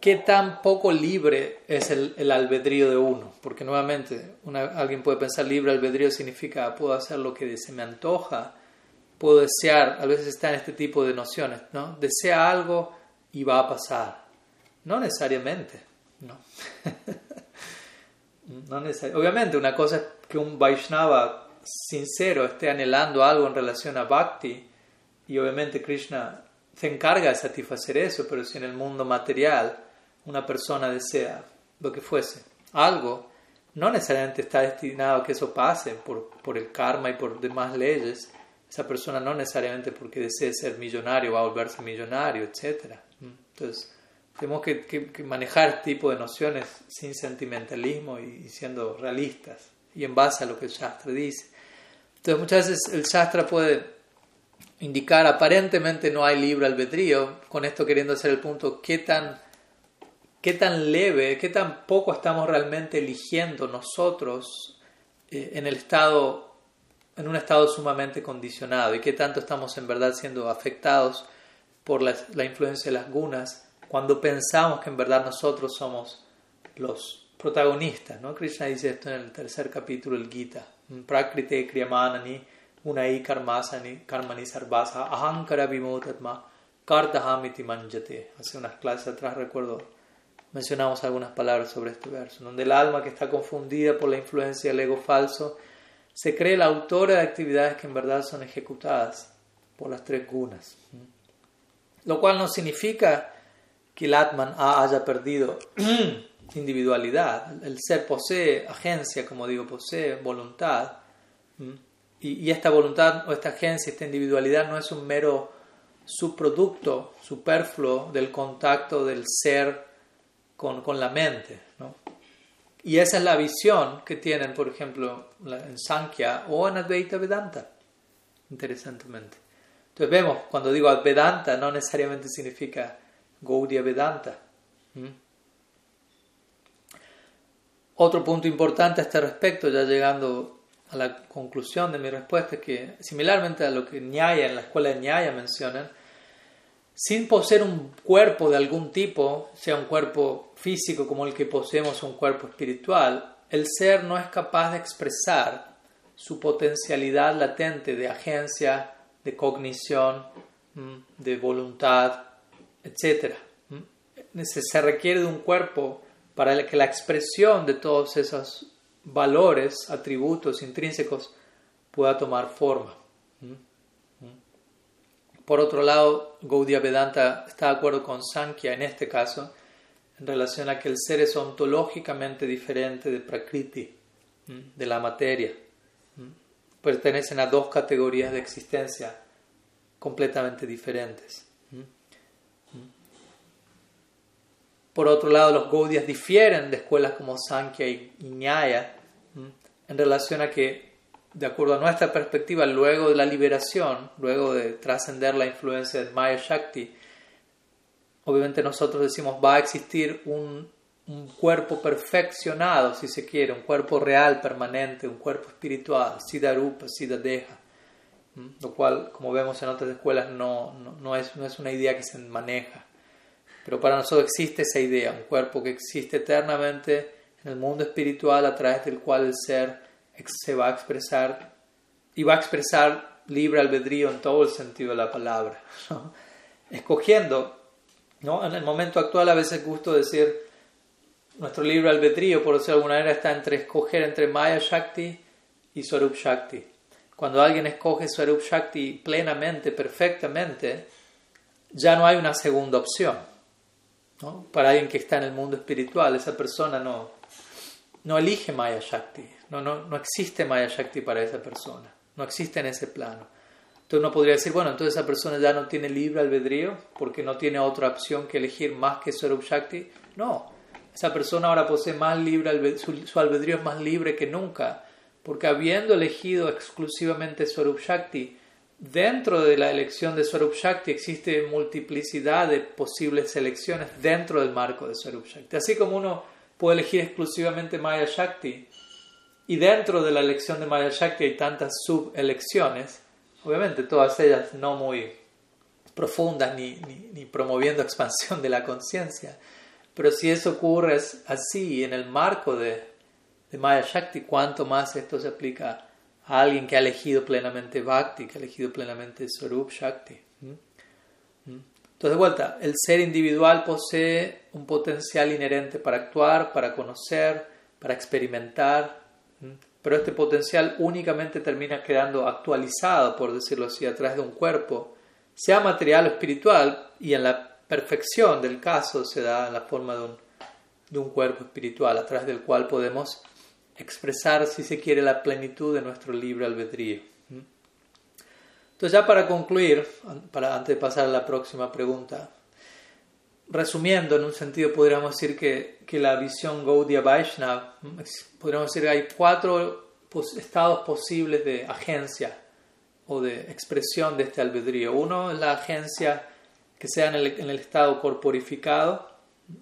A: qué tan poco libre es el, albedrío de uno. Porque nuevamente alguien puede pensar libre albedrío significa puedo hacer lo que se me antoja, puedo desear, a veces está en este tipo de nociones, ¿no? Desea algo y va a pasar. No necesariamente, no. no Obviamente una cosa es que un Vaishnava sincero esté anhelando algo en relación a Bhakti, y obviamente Krishna se encarga de satisfacer eso, pero si en el mundo material una persona desea lo que fuese, algo, no necesariamente está destinado a que eso pase por, por el karma y por demás leyes. Esa persona no necesariamente porque desee ser millonario va a volverse millonario, etc. Entonces, tenemos que, manejar este tipo de nociones sin sentimentalismo y, y siendo realistas y en base a lo que el Shastra dice. Entonces muchas veces el Shastra puede indicar aparentemente no hay libre albedrío, con esto queriendo hacer el punto qué tan, qué tan leve, qué tan poco estamos realmente eligiendo nosotros eh, en el estado, en un estado sumamente condicionado y qué tanto estamos en verdad siendo afectados por la, la influencia de las gunas cuando pensamos que en verdad nosotros somos los protagonistas. ¿no? Krishna dice esto en el tercer capítulo del Gita. Prakrite kriyamanani unai karmasani karmani sarvasa ahankara vimotatma kartahamiti manjate. Hace unas clases atrás recuerdo mencionamos algunas palabras sobre este verso, donde el alma que está confundida por la influencia del ego falso se cree la autora de actividades que en verdad son ejecutadas por las tres gunas. Lo cual no significa que el Atman haya perdido individualidad. El ser posee agencia, como digo, posee voluntad. Y, esta voluntad o esta agencia, esta individualidad no es un mero subproducto superfluo del contacto del ser con, la mente. Y esa es la visión que tienen, por ejemplo, en Sankhya o en Advaita Vedanta, interesantemente. Entonces vemos, cuando digo Vedanta, no necesariamente significa Gaudiya Vedanta. Otro punto importante a este respecto, ya llegando a la conclusión de mi respuesta, es que similarmente a lo que Nyaya, en la escuela de Nyaya mencionan, sin poseer un cuerpo de algún tipo, sea un cuerpo físico como el que poseemos, un cuerpo espiritual, el ser no es capaz de expresar su potencialidad latente de agencia, de cognición, de voluntad, etc. Se requiere de un cuerpo para que la expresión de todos esos valores, atributos intrínsecos pueda tomar forma. Por otro lado, Gaudiya Vedanta está de acuerdo con Sankhya en este caso, en relación a que el ser es ontológicamente diferente de Prakriti, de la materia. Pertenecen a dos categorías de existencia completamente diferentes. Por otro lado, los Gaudiyas difieren de escuelas como Sankhya y Nyaya en relación a que de acuerdo a nuestra perspectiva, luego de la liberación, luego de trascender la influencia de Maya Shakti, obviamente nosotros decimos va a existir un, cuerpo perfeccionado, si se quiere, un cuerpo real, permanente, un cuerpo espiritual, Siddha Rupa, Siddha Deha, lo cual, como vemos en otras escuelas, no, no, es, no es una idea que se maneja. Pero para nosotros existe esa idea, un cuerpo que existe eternamente en el mundo espiritual a través del cual el ser se va a expresar y va a expresar libre albedrío en todo el sentido de la palabra. Escogiendo, ¿no? en el momento actual a veces gusto decir, nuestro libre albedrío, por decirlo de alguna manera, está entre escoger entre Maya Shakti y Swarup Shakti. Cuando alguien escoge Swarup Shakti plenamente, perfectamente, ya no hay una segunda opción. Para alguien que está en el mundo espiritual, esa persona no, no elige Maya Shakti, no, no, no existe Maya Shakti para esa persona. No existe en ese plano. Entonces uno podría decir, bueno, entonces esa persona ya no tiene libre albedrío porque no tiene otra opción que elegir más que Swarup Shakti. No, esa persona ahora posee más libre albedrío, su, albedrío es más libre que nunca porque habiendo elegido exclusivamente Swarup Shakti, dentro de la elección de Swarup Shakti existe multiplicidad de posibles elecciones dentro del marco de Swarup Shakti. Así como uno puede elegir exclusivamente Maya Shakti, y dentro de la elección de Maya Shakti hay tantas subelecciones, obviamente todas ellas no muy profundas ni, ni, promoviendo expansión de la conciencia, pero si eso ocurre así en el marco de, de Maya Shakti, cuánto más esto se aplica a alguien que ha elegido plenamente Bhakti, que ha elegido plenamente Swarup Shakti. Entonces, de vuelta, el ser individual posee un potencial inherente para actuar, para conocer, para experimentar, pero este potencial únicamente termina quedando actualizado, por decirlo así, a través de un cuerpo, sea material o espiritual, y en la perfección del caso se da en la forma de un, de un cuerpo espiritual, a través del cual podemos expresar, si se quiere, la plenitud de nuestro libre albedrío. Entonces, ya para concluir, para, antes de pasar a la próxima pregunta, resumiendo, en un sentido podríamos decir que, que la visión Gaudiya Vaishnava, podríamos decir que hay cuatro estados posibles de agencia o de expresión de este albedrío. Uno es la agencia que sea en el estado corporificado,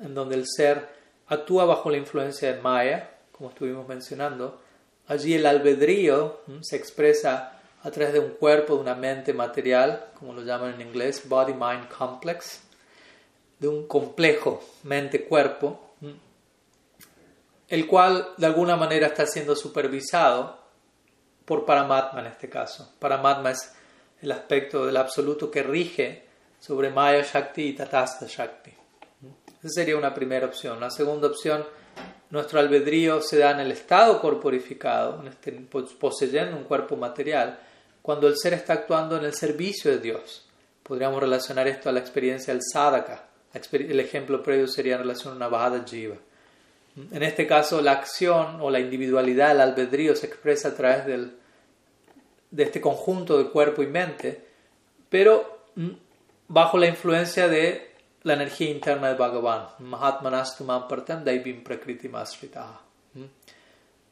A: en donde el ser actúa bajo la influencia de Maya, como estuvimos mencionando. Allí el albedrío se expresa a través de un cuerpo, de una mente material, como lo llaman en inglés, body-mind complex de un complejo mente-cuerpo, el cual de alguna manera está siendo supervisado por Paramatma en este caso. Paramatma es el aspecto del absoluto que rige sobre Maya Shakti y Tatasta Shakti. Esa sería una primera opción. La segunda opción, nuestro albedrío se da en el estado corporificado, este, poseyendo un cuerpo material, cuando el ser está actuando en el servicio de Dios. Podríamos relacionar esto a la experiencia del sadhaka, el ejemplo previo sería en relación a una bajada jiva. En este caso, la acción o la individualidad, el albedrío, se expresa a través del, de este conjunto de cuerpo y mente, pero mm, bajo la influencia de la energía interna de Bhagavan. Mahatmanastumam partam daivim prakriti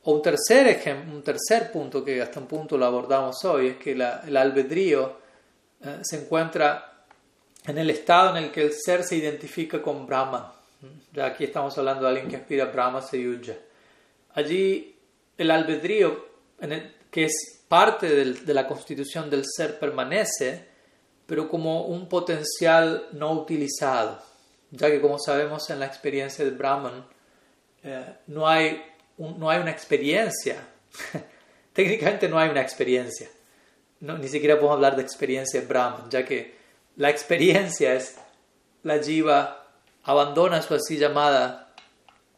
A: O un tercer, ejemplo, un tercer punto que hasta un punto lo abordamos hoy es que el albedrío eh, se encuentra en el estado en el que el ser se identifica con Brahma. Ya aquí estamos hablando de alguien que aspira a Brahma Sayuja. Allí el albedrío, que es parte de la constitución del ser, permanece, pero como un potencial no utilizado, ya que como sabemos en la experiencia del Brahman, eh, no, hay no hay una experiencia, técnicamente no hay una experiencia, no, ni siquiera podemos hablar de experiencia Brahman, ya que la experiencia es la jiva abandona su así llamada,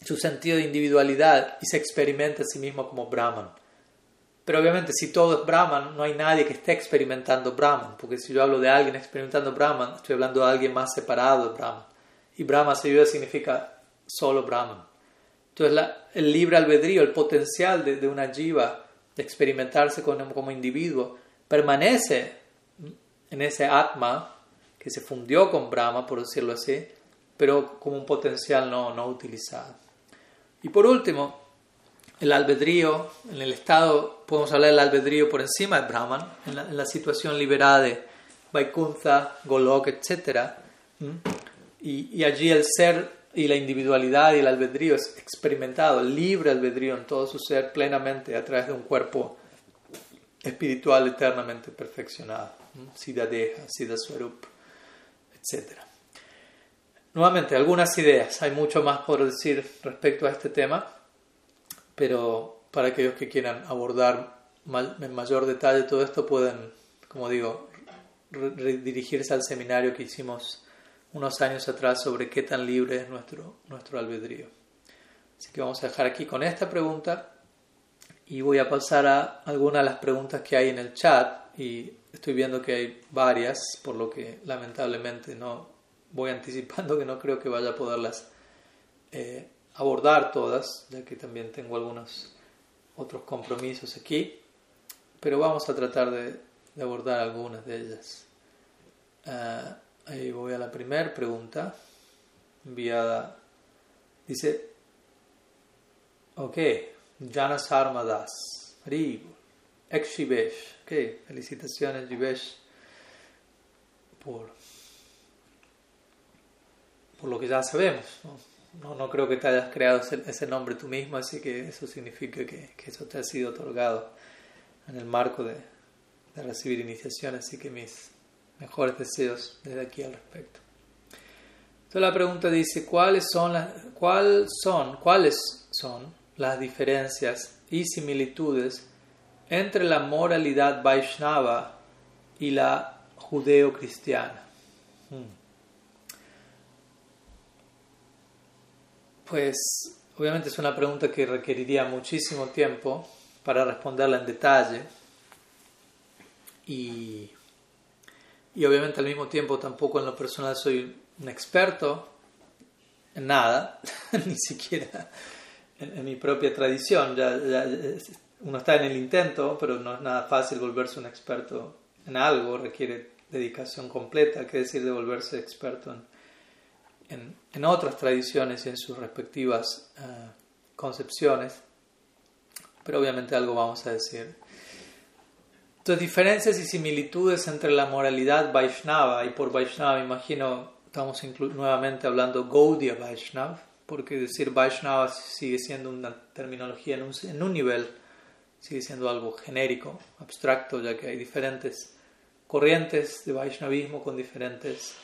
A: su sentido de individualidad y se experimenta a sí mismo como Brahman. Pero obviamente si todo es Brahman, no hay nadie que esté experimentando Brahman, porque si yo hablo de alguien experimentando Brahman, estoy hablando de alguien más separado de Brahman. Y Brahma Sayuda significa solo Brahman. Entonces el libre albedrío, el potencial de, una jiva de experimentarse como individuo, permanece en ese atma que se fundió con Brahma, por decirlo así, pero como un potencial no, no utilizado. Y por último, el albedrío, en el estado, podemos hablar del albedrío por encima de Brahman, en la, situación liberada de Vaikuntha, Golok, etc. Y, y, allí el ser y la individualidad y el albedrío es experimentado, libre albedrío en todo su ser plenamente a través de un cuerpo espiritual eternamente perfeccionado, Siddha Deha, Siddha Swarup, etc. Nuevamente, algunas ideas, hay mucho más por decir respecto a este tema pero para aquellos que quieran abordar en mayor detalle todo esto pueden, como digo, dirigirse al seminario que hicimos unos años atrás sobre qué tan libre es nuestro, nuestro albedrío. Así que vamos a dejar aquí con esta pregunta y voy a pasar a algunas de las preguntas que hay en el chat y estoy viendo que hay varias, por lo que lamentablemente no voy anticipando que no creo que vaya a poderlas eh, abordar todas, ya que también tengo algunos otros compromisos aquí, pero vamos a tratar de, abordar algunas de ellas. Ah, ahí voy a la primera pregunta enviada. Dice, ok, Janas Armadas, ex Shivesh, ok, felicitaciones Jivesh por, por lo que ya sabemos. No, no creo que te hayas creado ese, nombre tú mismo, así que eso significa que, que, eso te ha sido otorgado en el marco de, de recibir iniciación, así que mis mejores deseos desde aquí al respecto. Entonces la pregunta dice, ¿cuáles son las, cuál son, ¿cuáles son las diferencias y similitudes entre la moralidad Vaishnava y la judeo-cristiana? Hmm. Pues obviamente es una pregunta que requeriría muchísimo tiempo para responderla en detalle y, y obviamente al mismo tiempo tampoco en lo personal soy un experto en nada, ni siquiera en, mi propia tradición. Ya, uno está en el intento, pero no es nada fácil volverse un experto en algo, requiere dedicación completa, que decir de volverse experto en, en, otras tradiciones y en sus respectivas eh, concepciones, pero obviamente algo vamos a decir. Entonces, diferencias y similitudes entre la moralidad Vaishnava, y por Vaishnava imagino estamos nuevamente hablando Gaudiya Vaishnava, porque decir Vaishnava sigue siendo una terminología en un, en un nivel, sigue siendo algo genérico, abstracto, ya que hay diferentes corrientes de Vaishnavismo con diferentes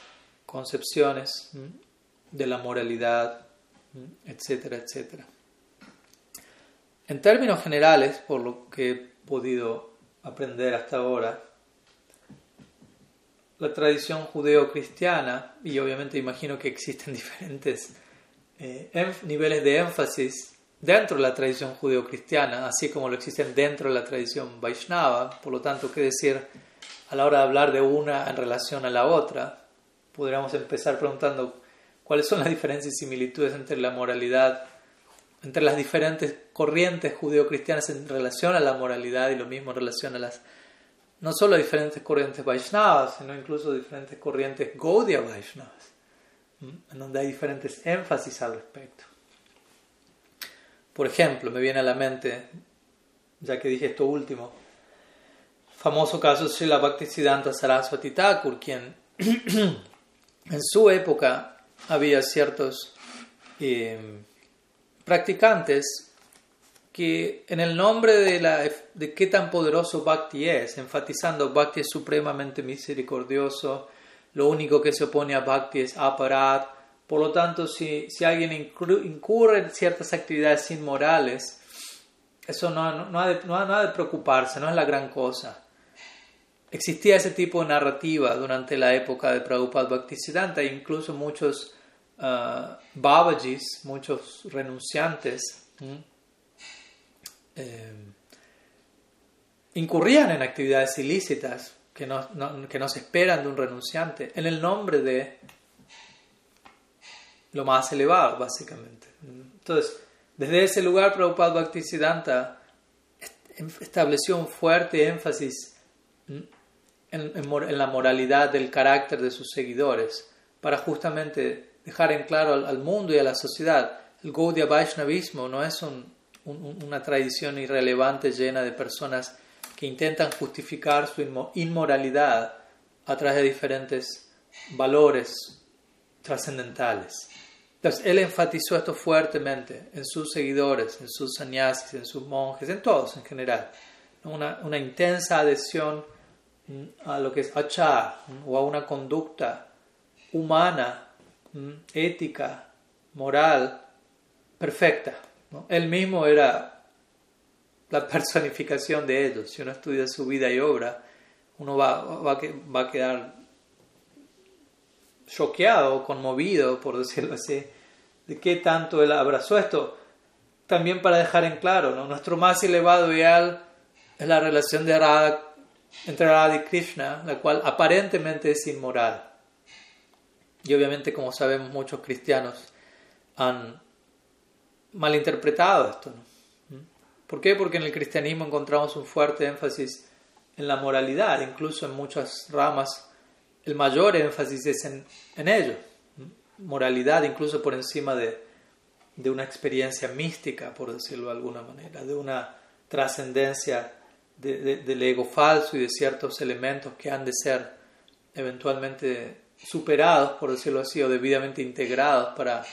A: concepciones de la moralidad, etcétera, etcétera. En términos generales, por lo que he podido aprender hasta ahora, la tradición judeo-cristiana, y obviamente imagino que existen diferentes eh, niveles de énfasis dentro de la tradición judeo-cristiana, así como lo existen dentro de la tradición Vaishnava, por lo tanto, ¿qué decir a la hora de hablar de una en relación a la otra? Podríamos empezar preguntando cuáles son las diferencias y similitudes entre la moralidad, entre las diferentes corrientes judeocristianas en relación a la moralidad y lo mismo en relación a las, no solo diferentes corrientes Vaishnavas, sino incluso diferentes corrientes Gaudiya Vaishnavas, en donde hay diferentes énfasis al respecto. Por ejemplo, me viene a la mente, ya que dije esto último, famoso caso de Srila Bhaktisiddhanta Saraswati Thakur, quien en su época había ciertos eh, practicantes que en el nombre de, la, de qué tan poderoso Bhakti es, enfatizando Bhakti es supremamente misericordioso, lo único que se opone a Bhakti es aparat, por lo tanto si, si alguien incurre en ciertas actividades inmorales, eso no, no, ha de, no, ha de, preocuparse, no es la gran cosa. Existía ese tipo de narrativa durante la época de Prabhupada Bhaktisiddhanta, e incluso muchos uh, Babajis, muchos renunciantes, eh, incurrían en actividades ilícitas que no, que no se esperan de un renunciante en el nombre de lo más elevado, básicamente. Entonces, desde ese lugar, Prabhupada Bhaktisiddhanta estableció un fuerte énfasis en, la moralidad del carácter de sus seguidores, para justamente dejar en claro al, mundo y a la sociedad, el Gaudiya Vaishnavismo no es un, una tradición irrelevante llena de personas que intentan justificar su inmoralidad a través de diferentes valores trascendentales. Entonces, él enfatizó esto fuertemente en sus seguidores, en sus sannyasis, en sus monjes, en todos en general. Una intensa adhesión a lo que es achar o a una conducta humana, ética, moral, perfecta. Él mismo era la personificación de ellos. Si uno estudia su vida y obra, uno va, va, va a quedar choqueado, conmovido, por decirlo así, de qué tanto él abrazó esto. También para dejar en claro, ¿no? nuestro más elevado ideal es la relación de entre Radha y Krishna, la cual aparentemente es inmoral. Y obviamente, como sabemos, muchos cristianos han malinterpretado esto. ¿no? ¿Por qué? Porque en el cristianismo encontramos un fuerte énfasis en la moralidad, incluso en muchas ramas el mayor énfasis es en, en ello. Moralidad incluso por encima de, de una experiencia mística, por decirlo de alguna manera, de una trascendencia del ego falso y de ciertos elementos que han de ser eventualmente superados, por decirlo así, o debidamente integrados para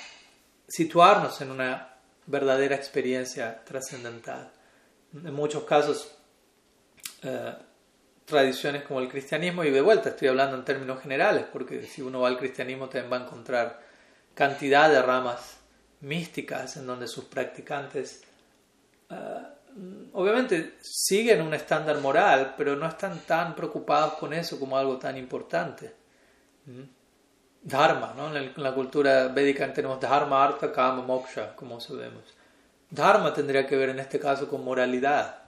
A: situarnos en una verdadera experiencia trascendental. En muchos casos, eh, tradiciones como el cristianismo, y de vuelta estoy hablando en términos generales, porque si uno va al cristianismo también va a encontrar cantidad de ramas místicas en donde sus practicantes eh, obviamente siguen un estándar moral, pero no están tan preocupados con eso como algo tan importante. ¿Mm? Dharma, ¿no? En la cultura védica tenemos Dharma, Artha, Kama, Moksha, como sabemos. Dharma tendría que ver en este caso con moralidad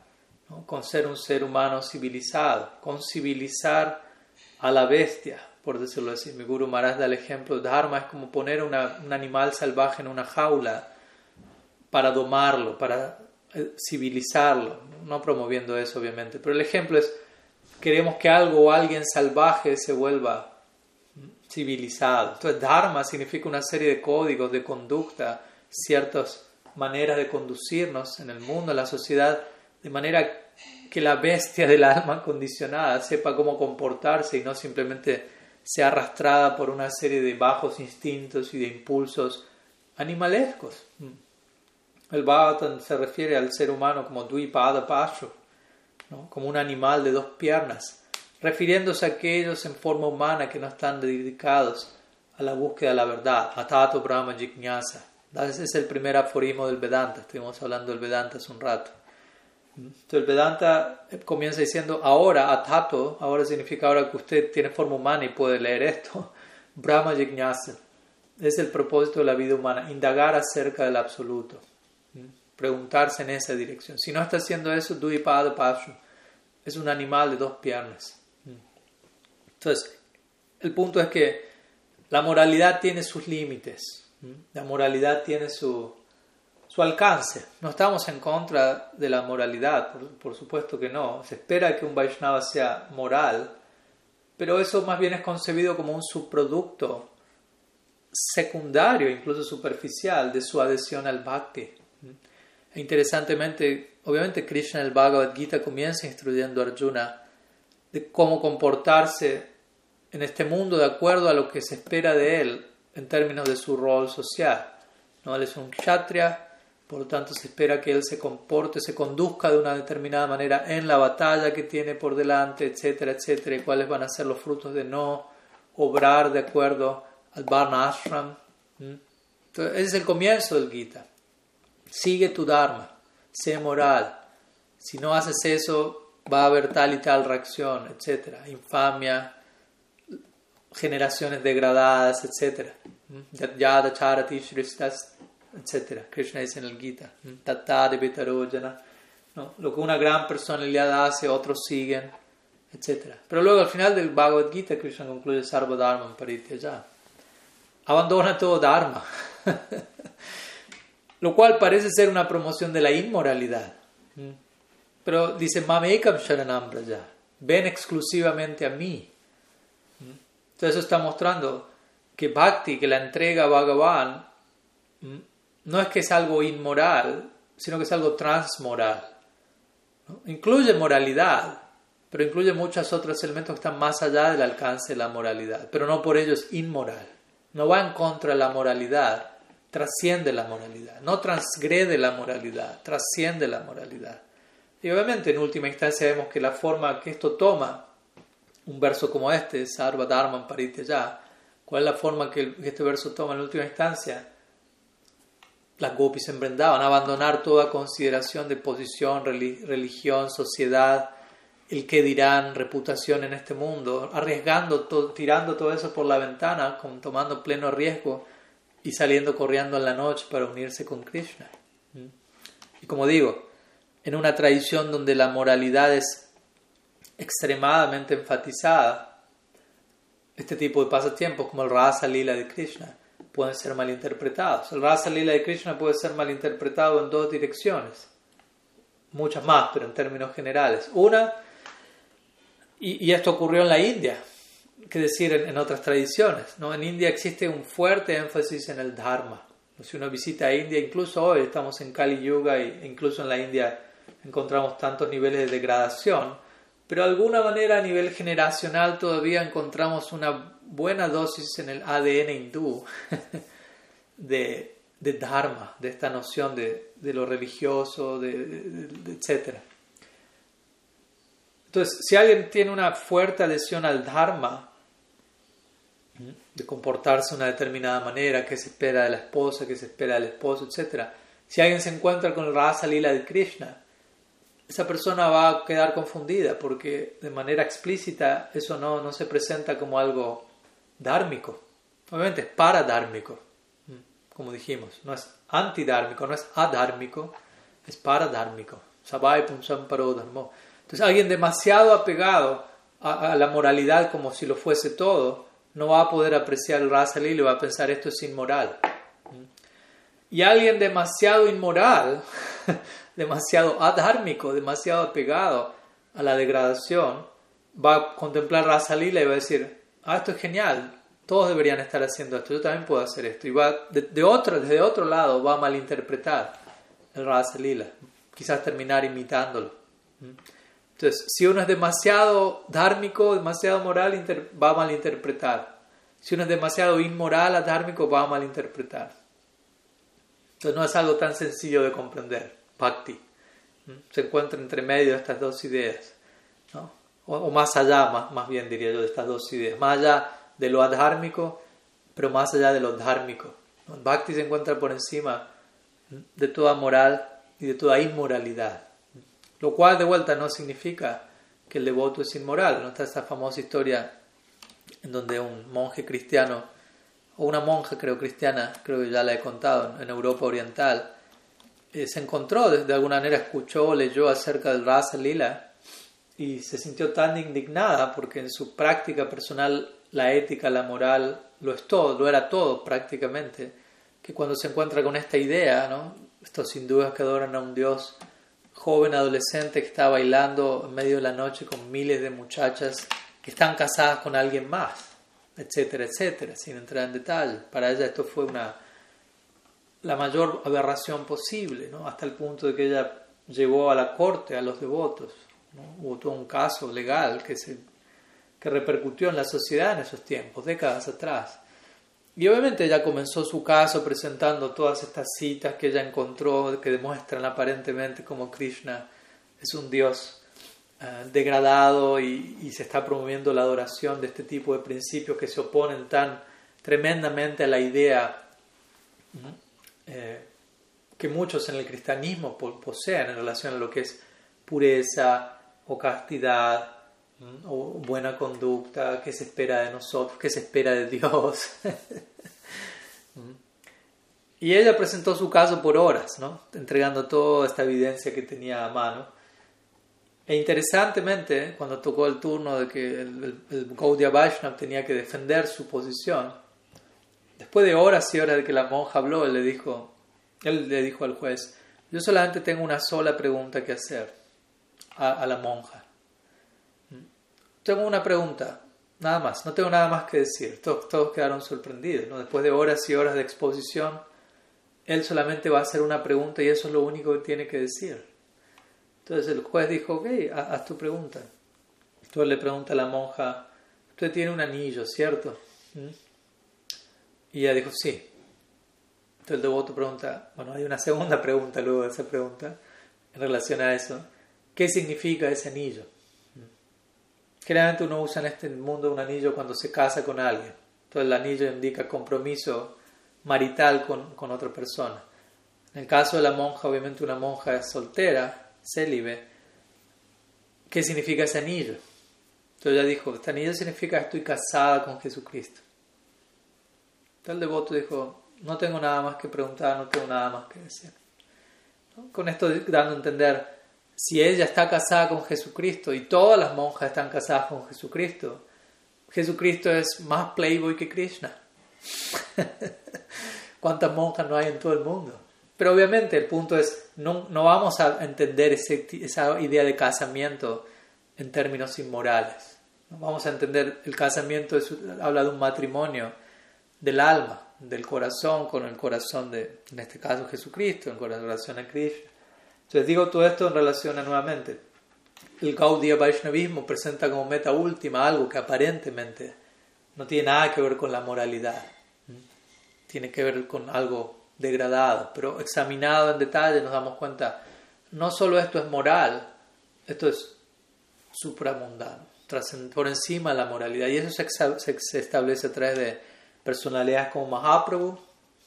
A: con ser un ser humano civilizado, con civilizar a la bestia, por decirlo así. Mi Guru Maharaj da el ejemplo, Dharma es como poner un animal salvaje en una jaula para domarlo, para civilizarlo, no promoviendo eso obviamente, pero el ejemplo es, queremos que algo o alguien salvaje se vuelva civilizado. Entonces, Dharma significa una serie de códigos de conducta, ciertas maneras de conducirnos en el mundo, en la sociedad, de manera que la bestia del alma condicionada sepa cómo comportarse y no simplemente sea arrastrada por una serie de bajos instintos y de impulsos animalescos. El Bhagavatam se refiere al ser humano como Dvipada Pasho, ¿no? como un animal de dos piernas, refiriéndose a aquellos en forma humana que no están dedicados a la búsqueda de la verdad, Atato Brahma Jignasa. Ese es el primer aforismo del Vedanta, estuvimos hablando del Vedanta hace un rato. Entonces el Vedanta comienza diciendo ahora, atato, ahora significa ahora que usted tiene forma humana y puede leer esto. Brahma Jignasa. Es el propósito de la vida humana, indagar acerca del absoluto. Preguntarse en esa dirección. Si no está haciendo eso, Duipada Pashu. Es un animal de dos piernas. Entonces, el punto es que la moralidad tiene sus límites. La moralidad tiene su, su alcance. No estamos en contra de la moralidad, por, supuesto que no. Se espera que un Vaishnava sea moral, pero eso más bien es concebido como un subproducto secundario, incluso superficial, de su adhesión al bhakti. E interesantemente, obviamente Krishna el Bhagavad Gita comienza instruyendo a Arjuna de cómo comportarse en este mundo de acuerdo a lo que se espera de él en términos de su rol social. ¿no? Él es un kshatriya, por lo tanto se espera que él se comporte, se conduzca de una determinada manera en la batalla que tiene por delante, etcétera, etcétera, y cuáles van a ser los frutos de no obrar de acuerdo al Varna Ashram. Entonces, ese es el comienzo del Gita. Sigue tu Dharma, sé moral. Si no haces eso, va a haber tal y tal reacción, etcétera, infamia, generaciones degradadas, etcétera. Yada charati shristas, etcétera. Krishna dice en el Gita, tatta de ¿no? Lo que una gran personalidad hace, otros siguen, etcétera. Pero luego al final del Bhagavad Gita, Krishna concluye Sarva Dharma ya. Abandona todo Dharma. Lo cual parece ser una promoción de la inmoralidad. Pero dice, Mamekam Sharanam ya Ven exclusivamente a mí. Entonces eso está mostrando que Bhakti, que la entrega a Bhagavan, no es que es algo inmoral, sino que es algo transmoral. Incluye moralidad, pero incluye muchos otros elementos que están más allá del alcance de la moralidad, pero no por ello es inmoral. No va en contra de la moralidad, trasciende la moralidad, no transgrede la moralidad, trasciende la moralidad. Y obviamente en última instancia vemos que la forma que esto toma un verso como este, Sarva Dharma ya, ¿cuál es la forma que este verso toma en última instancia? Las gopis a abandonar toda consideración de posición, religión, sociedad, el que dirán, reputación en este mundo, arriesgando, tirando todo eso por la ventana, tomando pleno riesgo y saliendo corriendo en la noche para unirse con Krishna. ¿Mm? Y como digo, en una tradición donde la moralidad es extremadamente enfatizada, este tipo de pasatiempos como el Rasa Lila de Krishna pueden ser malinterpretados. El Rasa Lila de Krishna puede ser malinterpretado en dos direcciones, muchas más, pero en términos generales. Una, y, esto ocurrió en la India, que decir en, otras tradiciones. ¿no? En India existe un fuerte énfasis en el Dharma. Si uno visita India, incluso hoy estamos en Kali Yuga e incluso en la India encontramos tantos niveles de degradación pero de alguna manera a nivel generacional todavía encontramos una buena dosis en el ADN hindú de, Dharma, de esta noción de, lo religioso, de, etc. Entonces, si alguien tiene una fuerte adhesión al Dharma, de comportarse de una determinada manera, que se espera de la esposa, que se espera del esposo, etc. Si alguien se encuentra con el Rasa Lila de Krishna, esa persona va a quedar confundida porque de manera explícita eso no, no se presenta como algo dármico. Obviamente es paradármico, como dijimos, no es antidármico, no es adármico, es paradármico. Entonces alguien demasiado apegado a, la moralidad como si lo fuese todo, no va a poder apreciar el rasa y va a pensar esto es inmoral. Y alguien demasiado inmoral demasiado adhármico, demasiado apegado a la degradación, va a contemplar Lila y va a decir, ah, esto es genial, todos deberían estar haciendo esto, yo también puedo hacer esto. Y va de, otro, desde otro lado va a malinterpretar el Lila, quizás terminar imitándolo. Entonces, si uno es demasiado dármico, demasiado moral, va a malinterpretar. Si uno es demasiado inmoral, adhármico, va a malinterpretar. Entonces no es algo tan sencillo de comprender bhakti. Se encuentra entre medio de estas dos ideas, ¿no? o, más allá, más, más, bien diría yo, de estas dos ideas, más allá de lo adhármico, pero más allá de lo dhármico. Bhakti se encuentra por encima de toda moral y de toda inmoralidad, lo cual de vuelta no significa que el devoto es inmoral. ¿no? Está esta famosa historia en donde un monje cristiano, o una monja creo cristiana, creo que ya la he contado, en Europa Oriental, eh, se encontró, de, alguna manera escuchó, leyó acerca del Rasa Lila y se sintió tan indignada porque en su práctica personal la ética, la moral, lo es todo, lo era todo prácticamente, que cuando se encuentra con esta idea, ¿no? estos hindúes que adoran a un dios joven, adolescente que está bailando en medio de la noche con miles de muchachas que están casadas con alguien más, etcétera, etcétera, sin entrar en detalle. Para ella esto fue una la mayor aberración posible, ¿no? hasta el punto de que ella llevó a la corte a los devotos. Hubo todo un caso legal que, se, que repercutió en la sociedad en esos tiempos, décadas atrás. Y obviamente ella comenzó su caso presentando todas estas citas que ella encontró que demuestran aparentemente como Krishna es un dios eh, degradado y, se está promoviendo la adoración de este tipo de principios que se oponen tan tremendamente a la idea eh, que muchos en el cristianismo poseen en relación a lo que es pureza o castidad o buena conducta, qué se espera de nosotros, qué se espera de Dios. y ella presentó su caso por horas, ¿no? entregando toda esta evidencia que tenía a mano. E interesantemente, cuando tocó el turno de que el, el, Gaudiya Vaishnav tenía que defender su posición, después de horas y horas de que la monja habló, él le dijo, él le dijo al juez, yo solamente tengo una sola pregunta que hacer a la monja tengo una pregunta, nada más, no tengo nada más que decir. Todos, todos quedaron sorprendidos. ¿no? Después de horas y horas de exposición, él solamente va a hacer una pregunta y eso es lo único que tiene que decir. Entonces el juez dijo, ok, haz tu pregunta. Entonces le pregunta a la monja, usted tiene un anillo, ¿cierto? ¿Mm? Y ella dijo, sí. Entonces el devoto pregunta, bueno, hay una segunda pregunta luego de esa pregunta en relación a eso. ¿Qué significa ese anillo? Generalmente uno usa en este mundo un anillo cuando se casa con alguien. Entonces el anillo indica compromiso marital con, con otra persona. En el caso de la monja, obviamente una monja es soltera, célibe. ¿Qué significa ese anillo? Entonces ella dijo, este anillo significa estoy casada con Jesucristo. Entonces el devoto dijo, no tengo nada más que preguntar, no tengo nada más que decir. Con esto dando a entender si ella está casada con Jesucristo y todas las monjas están casadas con Jesucristo, Jesucristo es más playboy que Krishna. ¿Cuántas monjas no hay en todo el mundo? Pero obviamente el punto es, no, no vamos a entender ese, esa idea de casamiento en términos inmorales. Vamos a entender el casamiento, habla de un matrimonio del alma, del corazón con el corazón de, en este caso, Jesucristo, en corazón de Krishna. Entonces digo todo esto en relación a nuevamente. El Gaudiya Vaishnavismo presenta como meta última algo que aparentemente no tiene nada que ver con la moralidad. Tiene que ver con algo degradado, pero examinado en detalle nos damos cuenta, no solo esto es moral, esto es supramundano, por encima de la moralidad. Y eso se, establece a través de personalidades como Mahaprabhu,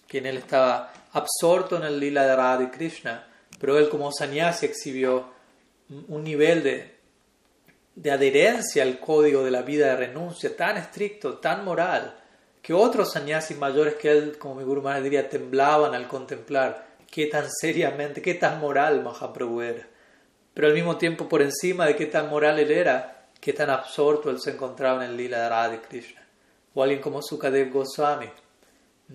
A: quien él estaba absorto en el lila de Radha Krishna, pero él como sannyasi exhibió un nivel de, de adherencia al código de la vida de renuncia tan estricto, tan moral, que otros sannyasis mayores que él, como mi Guru Maharaj diría, temblaban al contemplar qué tan seriamente, qué tan moral Mahaprabhu era. Pero al mismo tiempo, por encima de qué tan moral él era, qué tan absorto él se encontraba en el lila de Radha Krishna. O alguien como Sukadev Goswami,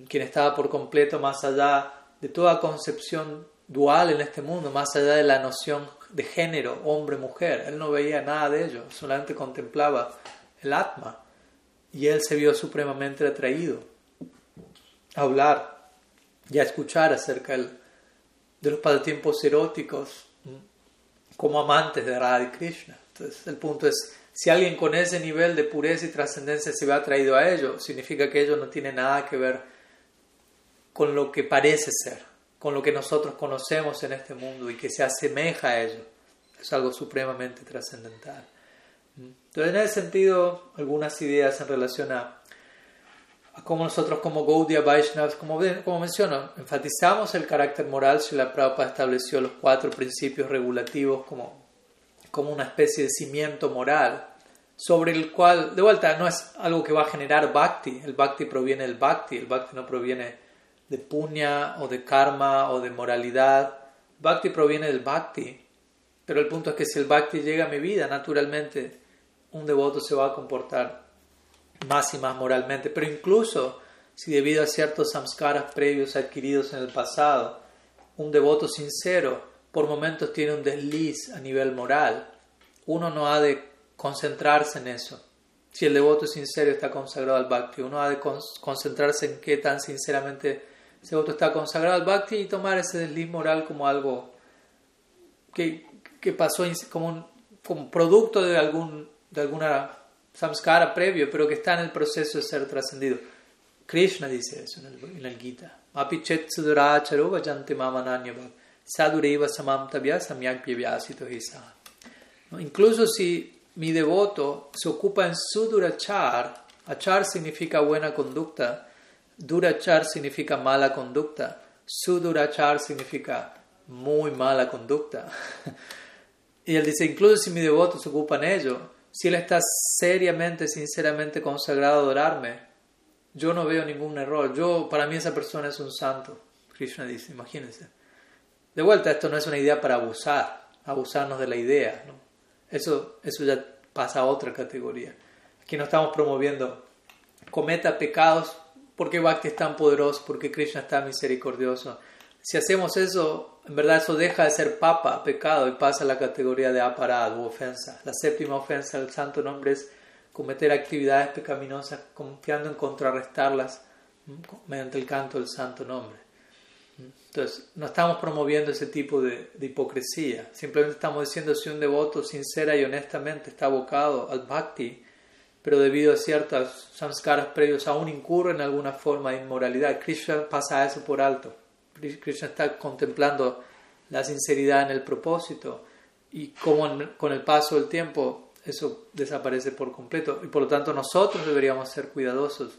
A: quien estaba por completo más allá de toda concepción dual en este mundo, más allá de la noción de género, hombre-mujer. Él no veía nada de ello, solamente contemplaba el Atma. Y él se vio supremamente atraído a hablar y a escuchar acerca de los pasatiempos eróticos como amantes de Radha Krishna. Entonces, el punto es, si alguien con ese nivel de pureza y trascendencia se ve atraído a ello, significa que ello no tiene nada que ver con lo que parece ser con lo que nosotros conocemos en este mundo y que se asemeja a ello. Es algo supremamente trascendental. Entonces, en ese sentido, algunas ideas en relación a, cómo nosotros como Gaudiya Vaishnavas, como, como menciono, enfatizamos el carácter moral, si la Prabhupada estableció los cuatro principios regulativos como, como una especie de cimiento moral, sobre el cual, de vuelta, no es algo que va a generar bhakti, el bhakti proviene del bhakti, el bhakti no proviene de puña o de karma o de moralidad. Bhakti proviene del bhakti, pero el punto es que si el bhakti llega a mi vida, naturalmente un devoto se va a comportar más y más moralmente, pero incluso si debido a ciertos samskaras previos adquiridos en el pasado, un devoto sincero por momentos tiene un desliz a nivel moral, uno no ha de concentrarse en eso. Si el devoto sincero está consagrado al bhakti, uno ha de concentrarse en qué tan sinceramente ese voto está consagrado al bhakti y tomar ese desliz moral como algo que, que pasó como, un, como producto de, algún, de alguna samskara previo, pero que está en el proceso de ser trascendido. Krishna dice eso en el, en el Gita. Apichet suduracharo vajanti mamananyabhav sadureva samam tabya samyakpyavyasito hisa. Incluso si mi devoto se ocupa en sudurachar, achar significa buena conducta, durachar significa mala conducta, sudurachar significa muy mala conducta. y él dice, incluso si mi devoto se ocupa en ello, si él está seriamente, sinceramente consagrado a adorarme, yo no veo ningún error. Yo, para mí esa persona es un santo. Krishna dice, imagínense. De vuelta, esto no es una idea para abusar, abusarnos de la idea. ¿no? Eso, eso ya pasa a otra categoría. Aquí no estamos promoviendo cometa pecados porque Bhakti es tan poderoso, porque Krishna es tan misericordioso. Si hacemos eso, en verdad eso deja de ser papa, pecado, y pasa a la categoría de aparado, ofensa. La séptima ofensa del santo nombre es cometer actividades pecaminosas confiando en contrarrestarlas mediante el canto del santo nombre. Entonces, no estamos promoviendo ese tipo de, hipocresía, simplemente estamos diciendo si un devoto sincera y honestamente está abocado al bhakti, pero debido a ciertos samskaras previos aún incurre en alguna forma de inmoralidad, Krishna pasa eso por alto. Krishna está contemplando la sinceridad en el propósito y cómo con el paso del tiempo eso desaparece por completo. Y por lo tanto nosotros deberíamos ser cuidadosos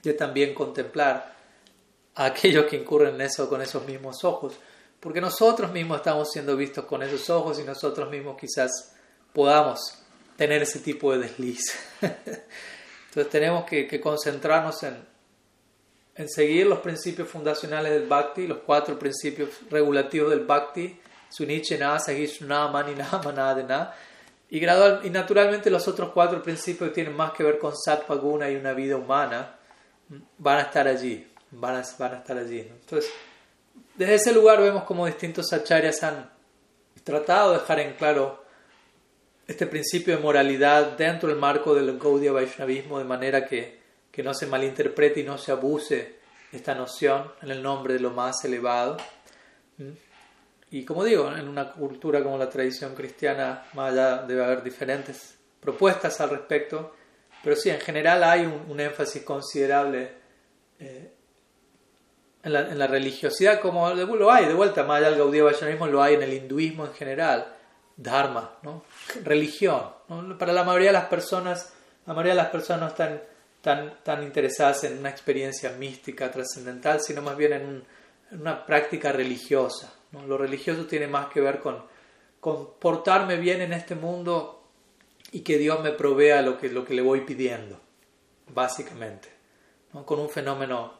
A: de también contemplar a aquellos que incurren en eso con esos mismos ojos, porque nosotros mismos estamos siendo vistos con esos ojos y nosotros mismos quizás podamos tener ese tipo de desliz. Entonces tenemos que, concentrarnos en, en, seguir los principios fundacionales del Bhakti, los cuatro principios regulativos del Bhakti, Sunichena, Sahishnama, Maninama, Nadena, y, gradual, y naturalmente los otros cuatro principios que tienen más que ver con Sattva Guna y una vida humana van a estar allí, van a, van a estar allí. Entonces, desde ese lugar vemos como distintos acharyas han tratado de dejar en claro este principio de moralidad dentro del marco del Gaudiya Vaishnavismo de manera que, que no se malinterprete y no se abuse esta noción en el nombre de lo más elevado. Y como digo, en una cultura como la tradición cristiana, más allá debe haber diferentes propuestas al respecto, pero sí, en general hay un, énfasis considerable eh, en, la, en, la, religiosidad, como lo hay, de vuelta, más allá del Gaudí Vaishnavismo, lo hay en el hinduismo en general, dharma, ¿no? religión. Para la mayoría de las personas, la mayoría de las personas no están tan, interesadas en una experiencia mística, trascendental, sino más bien en una práctica religiosa. Lo religioso tiene más que ver con, portarme bien en este mundo y que Dios me provea lo que, lo que le voy pidiendo, básicamente. Con un fenómeno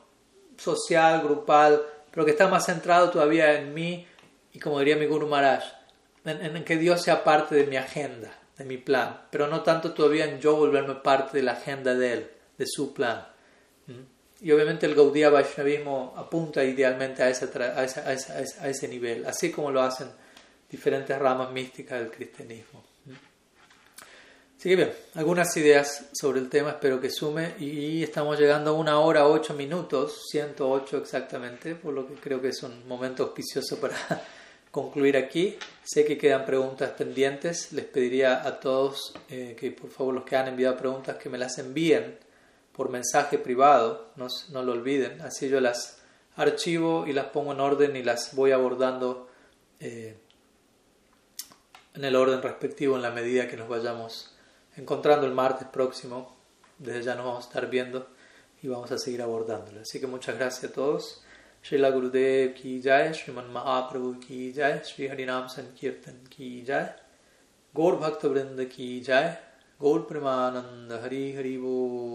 A: social, grupal, pero que está más centrado todavía en mí y como diría mi Guru Maharaj, en, en, que Dios sea parte de mi agenda, de mi plan, pero no tanto todavía en yo volverme parte de la agenda de Él, de su plan. Y obviamente el Gaudiya Vaishnavismo apunta idealmente a, ese, a, a, ese nivel, así como lo hacen diferentes ramas místicas del cristianismo. Así que bien, algunas ideas sobre el tema espero que sume y estamos llegando a una hora ocho minutos, 108 exactamente, por lo que creo que es un momento auspicioso para concluir aquí. Sé que quedan preguntas pendientes, les pediría a todos eh, que por favor los que han enviado preguntas que me las envíen por mensaje privado, no, lo olviden. Así yo las archivo y las pongo en orden y las voy abordando eh, en el orden respectivo en la medida que nos vayamos encontrando el martes próximo. Desde ya nos vamos a estar viendo y vamos a seguir abordándolo. Así que muchas gracias a todos. Srila गुरुदेव की जय, श्रीमन महाप्रभु की जय श्री हरिनाम संकीर्तन की जय, गौर भक्त वृंद की जय, गौर प्रेमानंद, हरि हरि वो